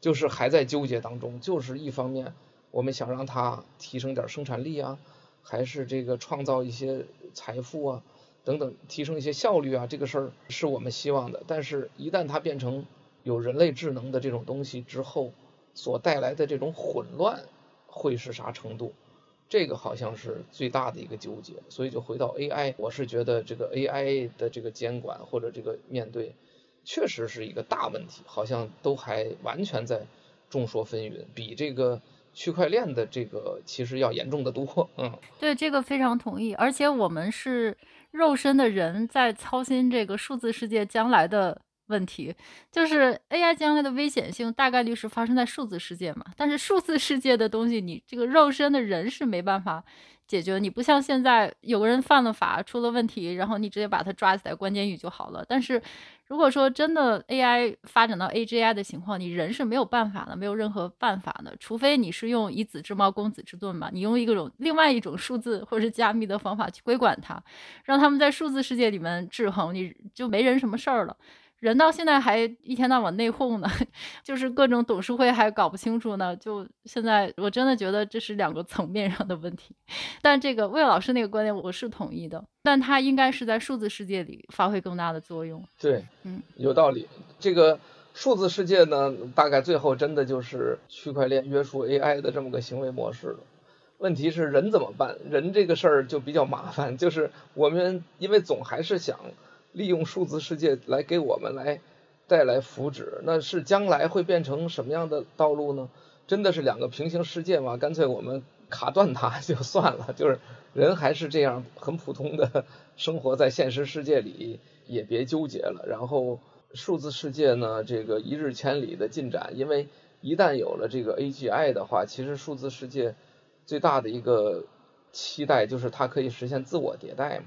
就是还在纠结当中。就是一方面。我们想让它提升点生产力啊，还是这个创造一些财富啊，等等，提升一些效率啊，这个事儿是我们希望的。但是，一旦它变成有人类智能的这种东西之后，所带来的这种混乱会是啥程度？这个好像是最大的一个纠结。所以，就回到 AI，我是觉得这个 AI 的这个监管或者这个面对，确实是一个大问题，好像都还完全在众说纷纭，比这个。区块链的这个其实要严重的多，嗯，对，这个非常同意。而且我们是肉身的人在操心这个数字世界将来的问题，就是 AI 将来的危险性大概率是发生在数字世界嘛。但是数字世界的东西，你这个肉身的人是没办法解决。你不像现在有个人犯了法出了问题，然后你直接把他抓起来关监狱就好了。但是如果说真的 AI 发展到 AGI 的情况，你人是没有办法的，没有任何办法的，除非你是用以子之矛攻子之盾嘛，你用一种另外一种数字或者是加密的方法去规管它，让他们在数字世界里面制衡，你就没人什么事儿了。人到现在还一天到晚内讧呢，[LAUGHS] 就是各种董事会还搞不清楚呢。就现在，我真的觉得这是两个层面上的问题。但这个魏老师那个观点我是同意的，但他应该是在数字世界里发挥更大的作用。对，嗯，有道理。这个数字世界呢，大概最后真的就是区块链约束 AI 的这么个行为模式了。问题是人怎么办？人这个事儿就比较麻烦，就是我们因为总还是想。利用数字世界来给我们来带来福祉，那是将来会变成什么样的道路呢？真的是两个平行世界吗？干脆我们卡断它就算了，就是人还是这样很普通的生活在现实世界里，也别纠结了。然后数字世界呢，这个一日千里的进展，因为一旦有了这个 AGI 的话，其实数字世界最大的一个期待就是它可以实现自我迭代嘛，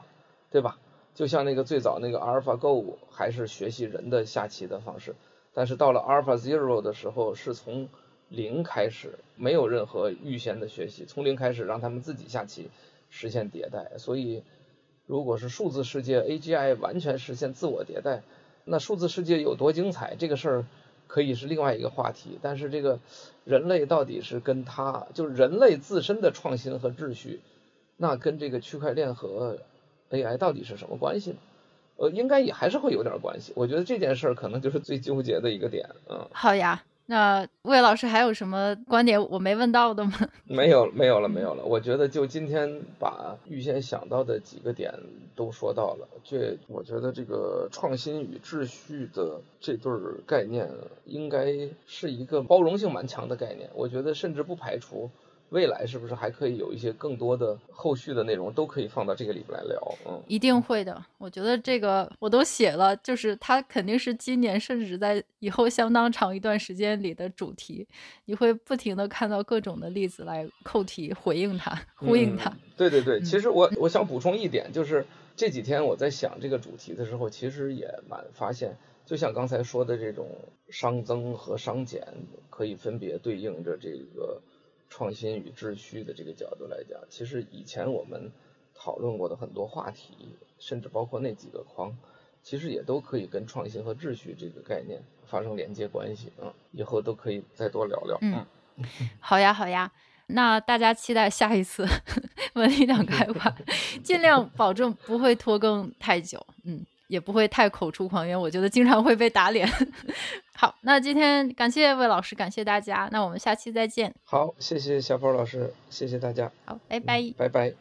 对吧？就像那个最早那个 AlphaGo 还是学习人的下棋的方式，但是到了 AlphaZero 的时候，是从零开始，没有任何预先的学习，从零开始让他们自己下棋，实现迭代。所以，如果是数字世界 AGI 完全实现自我迭代，那数字世界有多精彩，这个事儿可以是另外一个话题。但是这个人类到底是跟它，就是人类自身的创新和秩序，那跟这个区块链和 AI 到底是什么关系呢？呃，应该也还是会有点关系。我觉得这件事儿可能就是最纠结的一个点。嗯，好呀，那魏老师还有什么观点我没问到的吗？[LAUGHS] 没有，没有了，没有了。我觉得就今天把预先想到的几个点都说到了。这我觉得这个创新与秩序的这对概念，应该是一个包容性蛮强的概念。我觉得甚至不排除未来是不是还可以有一些更多的后续的内容都可以放到这个里边来聊？嗯，一定会的。我觉得这个我都写了，就是它肯定是今年甚至在以后相当长一段时间里的主题。你会不停地看到各种的例子来扣题回应它，呼应它。嗯、对对对，其实我我想补充一点，就是这几天我在想这个主题的时候，其实也蛮发现，就像刚才说的这种熵增和熵减，可以分别对应着这个。创新与秩序的这个角度来讲，其实以前我们讨论过的很多话题，甚至包括那几个框，其实也都可以跟创新和秩序这个概念发生连接关系啊。以后都可以再多聊聊。嗯，[LAUGHS] 好呀，好呀。那大家期待下一次 [LAUGHS] 文理两开花，尽量保证不会拖更太久。嗯。也不会太口出狂言，我觉得经常会被打脸。好，那今天感谢魏老师，感谢大家，那我们下期再见。好，谢谢小波老师，谢谢大家。好，拜拜，嗯，拜拜。